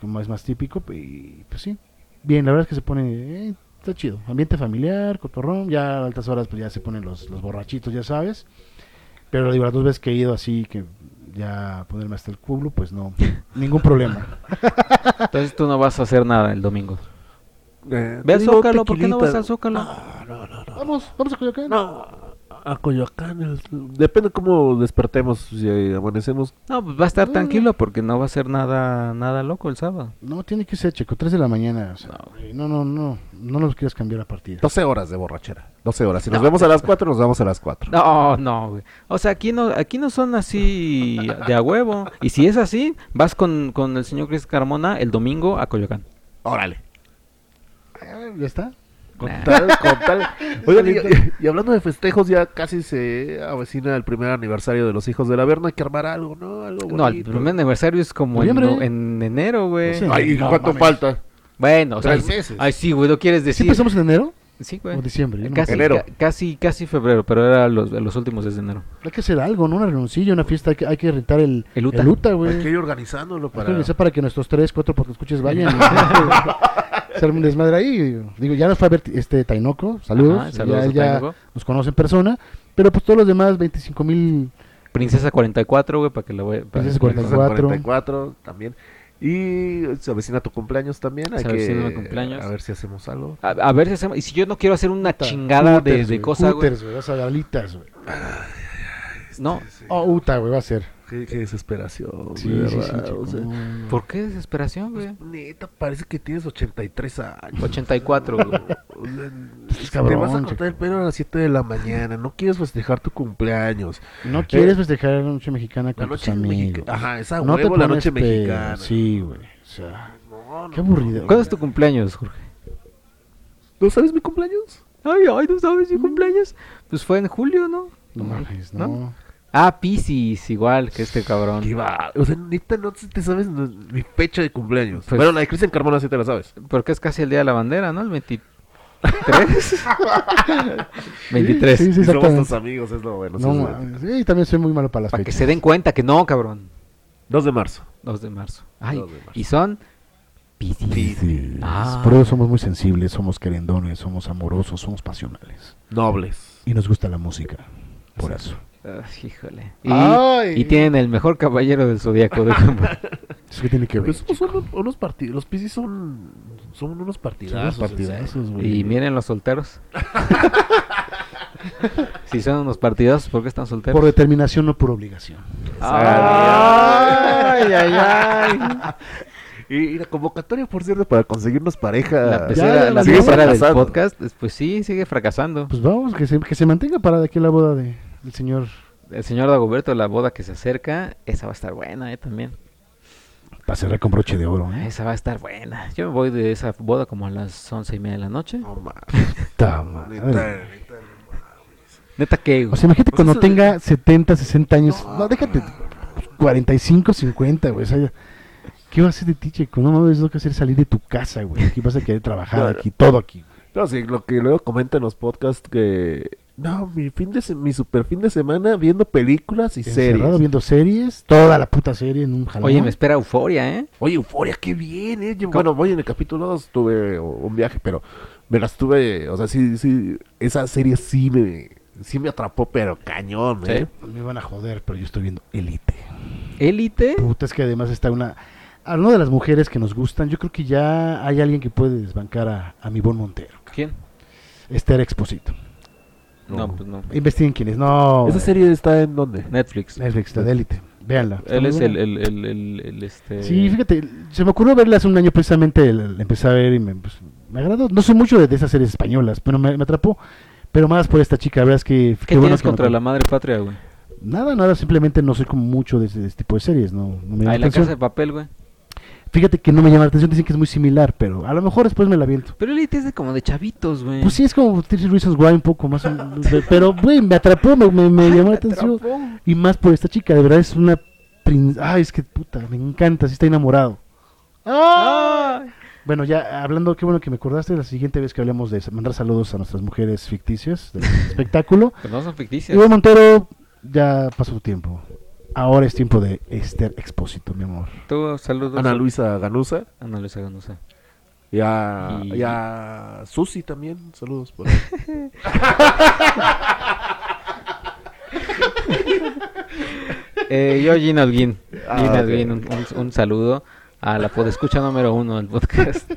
Speaker 1: como es más típico, y pues sí, bien, la verdad es que se pone, eh, está chido. Ambiente familiar, cotorrón, ya a altas horas pues ya se ponen los, los borrachitos, ya sabes. Pero digo, las dos veces que he ido así, que ya ponerme hasta el culo, pues no, <laughs> ningún problema. <laughs>
Speaker 3: Entonces tú no vas a hacer nada el domingo.
Speaker 2: Eh,
Speaker 3: Ve al Zócalo, ¿por qué no vas al Zócalo?
Speaker 2: No, no, no, no.
Speaker 1: Vamos, vamos a Coyoacán.
Speaker 2: No, a Coyoacán. el- Depende cómo despertemos, si amanecemos.
Speaker 3: No, pues va a estar tranquilo porque no va a ser nada nada loco el sábado.
Speaker 1: No, tiene que ser, Checo, 3 de la mañana. o sea, no, no, no, no nos quieras cambiar la partida.
Speaker 2: 12 horas de borrachera. 12 horas. Si nos
Speaker 3: No.
Speaker 2: vemos a las 4, nos vamos a las 4.
Speaker 3: No, no, güey. O sea, aquí no, aquí no son así de a huevo. Y si es así, vas con, con el señor Chris Carmona el domingo a Coyoacán.
Speaker 2: Órale.
Speaker 1: Ah, ¿Ya está?
Speaker 2: Con
Speaker 3: Nah.
Speaker 2: tal, con tal. <laughs> Oigan, y, hablando de festejos, ya casi se avecina el primer aniversario de los hijos de la Verna. Hay que armar algo, ¿no? Algo
Speaker 3: No, el primer aniversario es como en, no- en enero, güey.
Speaker 1: Sí.
Speaker 2: Ay,
Speaker 1: No,
Speaker 2: ¿cuánto
Speaker 1: mames.
Speaker 2: falta?
Speaker 3: Bueno, o sea,
Speaker 2: Tres meses.
Speaker 3: Ay, sí, güey, ¿lo quieres
Speaker 1: ¿Sí
Speaker 3: decir?
Speaker 1: empezamos en enero
Speaker 3: Sí, güey.
Speaker 1: o diciembre?
Speaker 3: Casi,
Speaker 2: Enero.
Speaker 3: ca- casi, casi febrero, pero era los, los últimos días de enero.
Speaker 1: Hay que hacer algo, ¿no? Una renuncilla, una fiesta. Hay que, hay que rentar el,
Speaker 3: El Uta.
Speaker 1: el Uta,
Speaker 2: Hay
Speaker 1: güey.
Speaker 2: que ir organizándolo
Speaker 1: Hay que
Speaker 2: para...
Speaker 1: organizar para que nuestros tres, cuatro porque escuches vayan. <laughs> <laughs> arme un desmadre ahí. Digo, ya nos fue a ver este Tainoco. Saludos.
Speaker 3: Ajá, saludos
Speaker 1: ya,
Speaker 3: a
Speaker 1: ya
Speaker 3: Tainoco.
Speaker 1: nos conoce en persona. Pero pues todos los demás, 25 mil.
Speaker 3: Princesa 44, güey, para que la voy para
Speaker 1: Princesa
Speaker 3: que-
Speaker 1: 44.
Speaker 2: 44 también. Y se avecina tu cumpleaños también. Hay
Speaker 3: Se
Speaker 2: que
Speaker 3: avecina mi cumpleaños.
Speaker 2: a ver si hacemos algo.
Speaker 3: A, a ver si hacemos. Y si yo no quiero hacer una
Speaker 1: Uta,
Speaker 3: chingada de,
Speaker 1: Hooters,
Speaker 3: de
Speaker 1: güey,
Speaker 3: cosa, güey.
Speaker 1: Güey. Vas a alitas, güey.
Speaker 3: No.
Speaker 1: Oh, Uta, güey, va a ser.
Speaker 2: Qué, qué desesperación.
Speaker 1: Sí,
Speaker 2: de
Speaker 1: sí, sí.
Speaker 2: verdad,
Speaker 1: chico.
Speaker 2: o sea,
Speaker 3: ¿Por qué desesperación, güey?
Speaker 2: Neta, parece que tienes 83 años.
Speaker 3: 84, güey.
Speaker 2: O sea,
Speaker 1: Estás
Speaker 2: te
Speaker 1: cabrón,
Speaker 2: vas a
Speaker 1: chico.
Speaker 2: cortar el pelo a las 7 de la mañana. No quieres festejar tu cumpleaños.
Speaker 1: No quieres festejar la noche mexicana
Speaker 2: La
Speaker 1: con tus
Speaker 2: noche
Speaker 1: amigos.
Speaker 2: mexicana. Ajá, esa
Speaker 1: No te
Speaker 2: la noche mexicana.
Speaker 1: Sí, güey. O sea,
Speaker 2: No, no,
Speaker 1: qué aburrido.
Speaker 3: ¿Cuándo es tu cumpleaños, Jorge?
Speaker 2: ¿No sabes mi cumpleaños?
Speaker 3: Ay, ay, ¿no sabes mi cumpleaños? Pues fue en julio, ¿no?
Speaker 1: No mames,
Speaker 3: ¿No? Ah, Piscis, igual que este cabrón.
Speaker 2: ¿Qué va? O sea, neta, no te sabes no- mi fecha de cumpleaños.
Speaker 3: Pues-
Speaker 2: bueno, la de Cristian Carmona sí te la sabes.
Speaker 3: Porque es casi el día de la bandera, ¿no? El 23. 23. <laughs>
Speaker 1: Sí, sí,
Speaker 2: Y somos tus amigos, es lo bueno.
Speaker 1: No
Speaker 2: sí,
Speaker 1: también soy muy malo para las
Speaker 3: Para que se den cuenta que no, cabrón.
Speaker 2: 2 de marzo.
Speaker 3: 2 de marzo. Ay,
Speaker 2: 2 de marzo.
Speaker 3: y son Piscis.
Speaker 1: Sí,
Speaker 3: Ah.
Speaker 1: Por eso somos muy sensibles, somos querendones, somos amorosos, somos pasionales.
Speaker 2: Nobles.
Speaker 1: Y nos gusta la música. Por eso.
Speaker 3: Ay, híjole. Y,
Speaker 1: Ay.
Speaker 3: y tienen el mejor caballero del zodiaco. de <laughs>
Speaker 1: Eso que tiene que ver.
Speaker 2: Pues somos unos, unos partidos. Los Piscis son, son unos partidazos.
Speaker 1: partidazos, güey.
Speaker 3: y miren los solteros. <laughs> si son unos partidazos, ¿por qué están solteros?
Speaker 1: Por determinación, no por obligación.
Speaker 3: Ay, ay, ay. <laughs>
Speaker 2: Y, y la convocatoria, por cierto, para conseguirnos pareja.
Speaker 3: La
Speaker 1: ya
Speaker 3: pecera, la
Speaker 1: la
Speaker 3: pecera del podcast, pues sí, sigue fracasando.
Speaker 1: Pues vamos, que se, que se mantenga parada aquí la boda de, del señor.
Speaker 3: El señor Dagoberto, la boda que se acerca, esa va a estar buena, eh, también.
Speaker 1: Para cerrar con broche de oro, ¿eh?
Speaker 3: Esa va a estar buena. Yo me voy de esa boda como a las once y media de la noche.
Speaker 2: No mames. <laughs> Neta, neta.
Speaker 3: Neta que...
Speaker 1: O sea, imagínate
Speaker 2: Pues
Speaker 1: cuando
Speaker 2: eso-
Speaker 1: tenga 70, 60 años.
Speaker 2: No,
Speaker 1: No, déjate. 45, 50, güey. O sea, ¿qué va a hacer de ti, chico? No mames, lo que hacer es salir de tu casa, güey. Aquí vas a querer trabajar,
Speaker 2: Claro.
Speaker 1: aquí, todo aquí.
Speaker 2: No, sí, lo que luego comentan en los podcasts que... No, mi fin de mi super fin de semana viendo películas y
Speaker 1: Encerrado
Speaker 2: series.
Speaker 1: viendo series, toda la puta serie en un jalón.
Speaker 3: Oye, me espera euforia, ¿eh?
Speaker 2: Oye, Euforia, qué bien, ¿eh? Yo- bueno, voy en el capítulo 2, tuve un viaje, pero me las tuve, o sea, sí, sí, esa serie sí me, sí me atrapó, pero cañón, ¿eh?
Speaker 1: Me van a joder, pero yo estoy viendo Elite.
Speaker 3: Élite.
Speaker 1: Puta, es que además está una... Hablando de las mujeres que nos gustan, yo creo que ya hay alguien que puede desbancar a, a mi buen Montero.
Speaker 3: ¿Quién?
Speaker 1: Esther Exposito.
Speaker 3: No, pues no.
Speaker 1: Investiguen quién es. No,
Speaker 2: ¿Esa serie está en dónde?
Speaker 3: Netflix.
Speaker 1: Netflix, la de Elite. Véanla.
Speaker 3: Él es el, el, el, el, el, este...
Speaker 1: Sí, fíjate, se me ocurrió verla hace un año precisamente, el- la empecé a ver y me, pues, me agradó. No soy mucho de, de esas series españolas, pero me, me atrapó. Pero más por esta chica, la verdad es que...
Speaker 3: ¿Qué
Speaker 1: bueno
Speaker 3: tienes
Speaker 1: que
Speaker 3: contra la madre patria, güey?
Speaker 1: Nada, nada, simplemente no soy como mucho de ese, de ese tipo de series, no, no me
Speaker 3: Ah,
Speaker 1: la
Speaker 3: en la
Speaker 1: atención.
Speaker 3: casa de papel, güey.
Speaker 1: Fíjate que no me llama la atención, dicen que es muy similar, pero a lo mejor después me la viento.
Speaker 3: Pero Elite es de como de chavitos, güey.
Speaker 1: Pues sí, es como 30 Reasons Why un poco más, o- pero güey, me atrapó, me, me, me <laughs> llamó la atención. Y más por esta chica, de verdad es una... prin- Ay, es que puta, me encanta, sí está enamorado.
Speaker 3: ¡Ay!
Speaker 1: Bueno, ya hablando, qué bueno que me acordaste, la siguiente vez que hablemos de mandar saludos a nuestras mujeres ficticias del <laughs> espectáculo.
Speaker 3: Pero no son ficticias.
Speaker 1: Iván Montero, ya pasó tu tiempo. Ahora es tiempo de Esther Expósito, mi amor.
Speaker 3: Tú, saludos.
Speaker 2: Ana Luisa Ganusa.
Speaker 3: Ana Luisa Ganusa.
Speaker 2: Y a,
Speaker 3: Y-
Speaker 2: y a Susi también. Saludos por ahí. <laughs>
Speaker 3: Eh, yo, Gina Holguín.
Speaker 2: Ah,
Speaker 3: Gina
Speaker 2: ok.
Speaker 3: Holguín, un, un- un saludo a la podescucha número uno del podcast.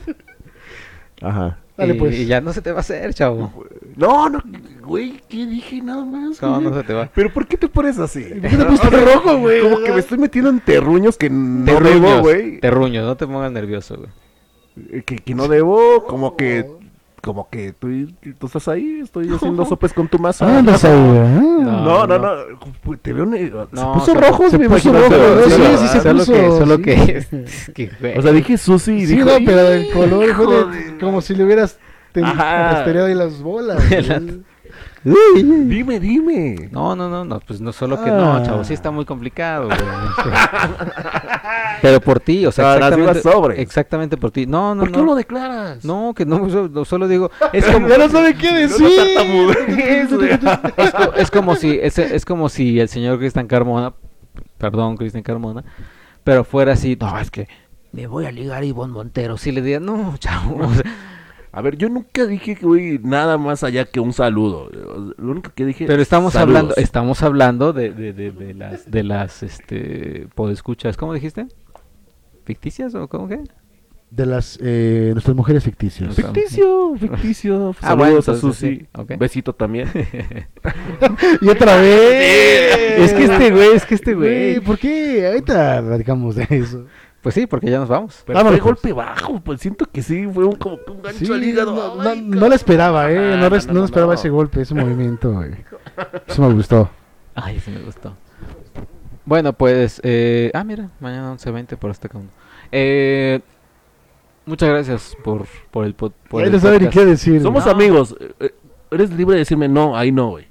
Speaker 2: Ajá.
Speaker 1: Dale,
Speaker 3: y,
Speaker 1: pues.
Speaker 3: y ya no se te va a hacer, chavo.
Speaker 2: No, no, güey, ¿qué dije nada más?
Speaker 3: No,
Speaker 2: güey?
Speaker 3: no se te va.
Speaker 2: Pero ¿por qué te pones así?
Speaker 1: ¿Por qué te pusiste rojo, güey?
Speaker 2: Como que me estoy metiendo en terruños que no debo, güey.
Speaker 3: terruños, no te pongas nervioso, güey.
Speaker 2: Eh, Que, que no debo, como que... Como que tú, tú estás ahí, estoy <laughs> haciendo sopes con tu masa.
Speaker 1: Ah, güey.
Speaker 2: No, no,
Speaker 3: no.
Speaker 2: no, pues, te veo... se puso rojo,
Speaker 1: se
Speaker 2: mi
Speaker 1: puso rojo,
Speaker 2: Sí,
Speaker 1: sí, se
Speaker 3: solo
Speaker 1: puso,
Speaker 3: que, solo
Speaker 1: sí. <laughs>
Speaker 3: que.
Speaker 2: O sea, dije Susi y
Speaker 1: Sí,
Speaker 2: dijo...
Speaker 1: no, pero el color como si le hubieras ahí las bolas. <laughs>
Speaker 2: Dime, dime.
Speaker 3: No, no, no, no, pues no solo que
Speaker 1: Ah.
Speaker 3: no, chavo, sí está muy complicado, güey. <laughs> Pero por ti, o sea,
Speaker 2: Ah,
Speaker 3: exactamente,
Speaker 2: sobre.
Speaker 3: exactamente por ti. No, no,
Speaker 2: ¿Por qué
Speaker 3: no.
Speaker 2: no lo declaras?
Speaker 3: No, que no, solo, solo digo, es <laughs> como,
Speaker 1: Ya no sabe qué
Speaker 2: No, no
Speaker 1: decir. <laughs>
Speaker 3: co- es como si, es, es como si el señor Cristian Carmona, perdón, Cristian Carmona, pero fuera así, no, es que me voy a ligar a Ivonne Montero. Si le diría, no, chavo, o sea,
Speaker 2: A ver, yo nunca dije que güey, nada más allá que un saludo. Lo único que dije.
Speaker 3: pero estamos
Speaker 2: saludos.
Speaker 3: hablando, estamos hablando de, de, de, de las, de las, este, podescuchas, ¿cómo dijiste? ¿Ficticias o cómo que?
Speaker 1: De las eh, nuestras mujeres ficticias.
Speaker 2: Ficticio, ficticio.
Speaker 3: Ah, bueno,
Speaker 2: Saludos a Susi.
Speaker 3: sí, ok.
Speaker 2: Besito también. <laughs>
Speaker 1: y otra vez.
Speaker 3: Es que este güey, es que este
Speaker 1: Güey,
Speaker 3: güey.
Speaker 1: ¿por qué? Ahorita radicamos de eso.
Speaker 3: Pues sí, porque ya nos vamos.
Speaker 2: Pero
Speaker 1: Vámonos,
Speaker 2: fue
Speaker 1: pues.
Speaker 2: golpe bajo, pues siento que sí, fue un, como que un gancho
Speaker 1: Sí,
Speaker 2: al hígado.
Speaker 1: no, no, no le esperaba, ¿eh? No, no, esperaba ese golpe, ese <laughs> movimiento, güey. Eso me gustó.
Speaker 3: Ay, sí me gustó. Bueno, pues, eh, ah, mira, mañana 11.20 por este camino. Eh, muchas gracias por, por el, pod- por el podcast.
Speaker 1: qué decir.
Speaker 2: Somos
Speaker 3: No.
Speaker 2: amigos. eh, eh, Eres libre de decirme no, ahí no, güey.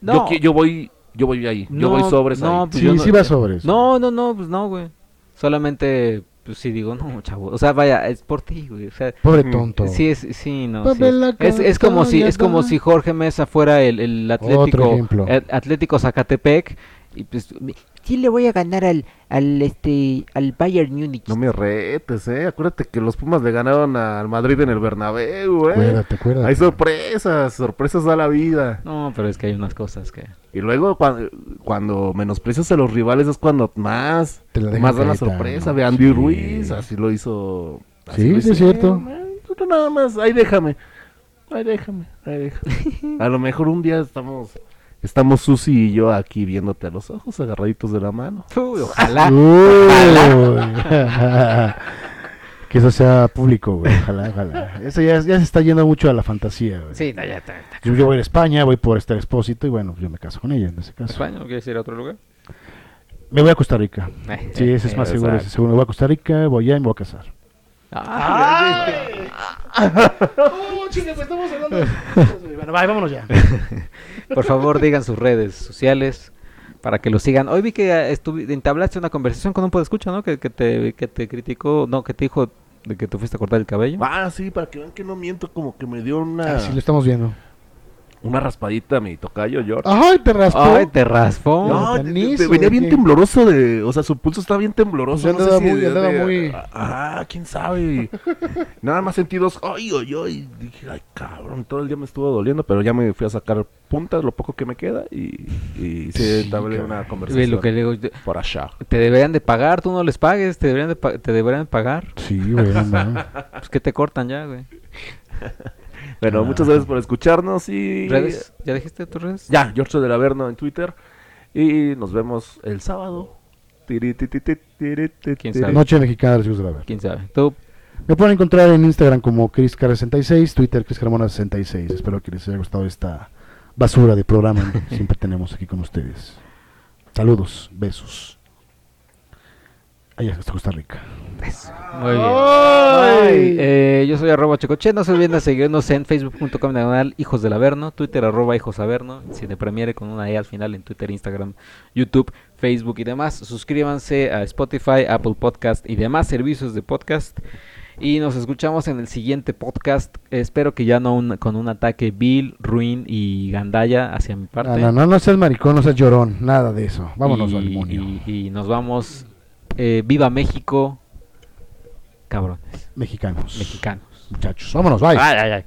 Speaker 2: Yo,
Speaker 3: No,
Speaker 2: yo voy, yo voy ahí. yo voy sobres
Speaker 3: no,
Speaker 2: ahí.
Speaker 3: pues
Speaker 1: Sí,
Speaker 3: yo no-
Speaker 1: sí va sobres.
Speaker 3: no, no, no, pues no, güey. Solamente, pues sí digo, <laughs> no, chavo. O sea, vaya, es por ti, güey. O sea,
Speaker 1: Pobre
Speaker 2: Mm.
Speaker 1: tonto.
Speaker 3: sí, es, sí, no. Sí. Es, es como si, es como si Jorge Mesa fuera el, el Atlético, el Atlético Zacatepec. Y pues, sí le voy a ganar al, al, este, al Bayern Múnich.
Speaker 2: No me retes, eh. Acuérdate que los Pumas le ganaron al Madrid en el Bernabéu, güey.
Speaker 1: Acuérdate, acuérdate.
Speaker 2: Hay sorpresas, sorpresas da la vida.
Speaker 3: No, pero es que hay unas cosas que...
Speaker 2: Y luego cuando, cuando menosprecias a los rivales es cuando más,
Speaker 1: Te la dejan
Speaker 2: más dan la sorpresa.
Speaker 1: ¿no?
Speaker 2: Ve a Andy
Speaker 1: Sí.
Speaker 2: Ruiz, así lo hizo. así
Speaker 1: Sí,
Speaker 2: lo
Speaker 1: sí
Speaker 2: hizo
Speaker 1: es cierto.
Speaker 2: eh, tú nada más, ahí déjame. Ahí déjame, ahí déjame. <laughs> a lo mejor un día estamos, estamos Susi y yo aquí viéndote a los ojos, agarraditos de la mano.
Speaker 3: Uy, ojalá. <laughs>
Speaker 1: Uy. <laughs> que eso sea público, güey. Ojalá, ojalá. Eso ya, ya se está yendo mucho a la fantasía, güey.
Speaker 3: Sí, no, ya está. está.
Speaker 1: Yo, yo voy a España, voy por este expósito y bueno, yo me caso con ella en ese caso.
Speaker 3: España, ¿no quieres ir a otro lugar?
Speaker 1: Me voy a Costa Rica.
Speaker 3: Eh,
Speaker 1: Sí, ese es más seguro.
Speaker 2: exacto.
Speaker 1: Ese seguro. Me voy a Costa Rica, voy allá y me voy a casar.
Speaker 3: Ah,
Speaker 1: Oh, chinga, pues estamos hablando. <laughs> bueno, bye, vámonos ya. <laughs>
Speaker 3: Por favor, digan sus redes sociales para que lo sigan. Hoy vi que estuvi- entablaste una conversación con un podescucha, ¿no? Que, que, te, que te criticó, no, que te dijo de que te fuiste a cortar el cabello.
Speaker 2: Ah, sí, para que vean que no miento, como que me dio una,
Speaker 1: Ah, sí, lo estamos viendo.
Speaker 2: Una raspadita a mi tocayo, George.
Speaker 1: Ay, te raspó.
Speaker 3: Ay, te raspó.
Speaker 2: No, te- te- venía bien tembloroso de, o sea, su pulso estaba bien tembloroso.
Speaker 1: Pues
Speaker 2: no
Speaker 1: andaba
Speaker 2: sé si
Speaker 1: muy-
Speaker 2: de-
Speaker 1: andaba
Speaker 2: de-
Speaker 1: muy-
Speaker 2: Ah, quién sabe. <laughs> Nada más sentí dos, ay, ay, ay. Dije, ay, cabrón, todo el día me estuvo doliendo, pero ya me fui a sacar puntas, lo poco que me queda, y, y sí,
Speaker 1: Sí,
Speaker 2: una
Speaker 3: Ve
Speaker 2: conversación
Speaker 3: lo que le digo, te-
Speaker 2: por allá.
Speaker 3: te deberían de pagar, tú no les pagues, te deberían de, pa- te deberían de pagar.
Speaker 1: Sí, güey. <laughs>
Speaker 3: Pues que te cortan ya, güey. <laughs>
Speaker 2: Bueno,
Speaker 1: Ah.
Speaker 2: muchas gracias por escucharnos y...
Speaker 3: ¿Redes? ¿Ya dijiste tus redes?
Speaker 2: Ya, George del Averno en Twitter. Y nos vemos el sábado.
Speaker 1: Noche Mexicana de la Ver.
Speaker 3: ¿Quién sabe? Tú,
Speaker 1: Me pueden encontrar en Instagram como ChrisCar66, Twitter ChrisCarmona66. Espero que les haya gustado esta basura de programa que <laughs> siempre tenemos aquí con ustedes. Saludos, besos allá está Costa Rica. Eso.
Speaker 3: Muy bien.
Speaker 1: Ay,
Speaker 3: eh, yo soy arroba Checoche. No se olviden de seguirnos en facebook.com diagonal hijos del Averno, Twitter arroba hijos Averno, Cine Premiere con una E al final en Twitter, Instagram, YouTube, Facebook y demás. Suscríbanse a Spotify, Apple Podcast y demás servicios de podcast. Y nos escuchamos en el siguiente podcast. Espero que ya no un, con un ataque vil, ruin y gandalla hacia mi parte.
Speaker 1: No, no, no, no seas maricón, no seas llorón, nada de eso. Vámonos
Speaker 3: y,
Speaker 1: al demonio.
Speaker 3: Y, y nos vamos eh, viva México, cabrones.
Speaker 1: Mexicanos.
Speaker 3: Mexicanos.
Speaker 1: Muchachos, vámonos, bye.
Speaker 3: Ay, ay, ay.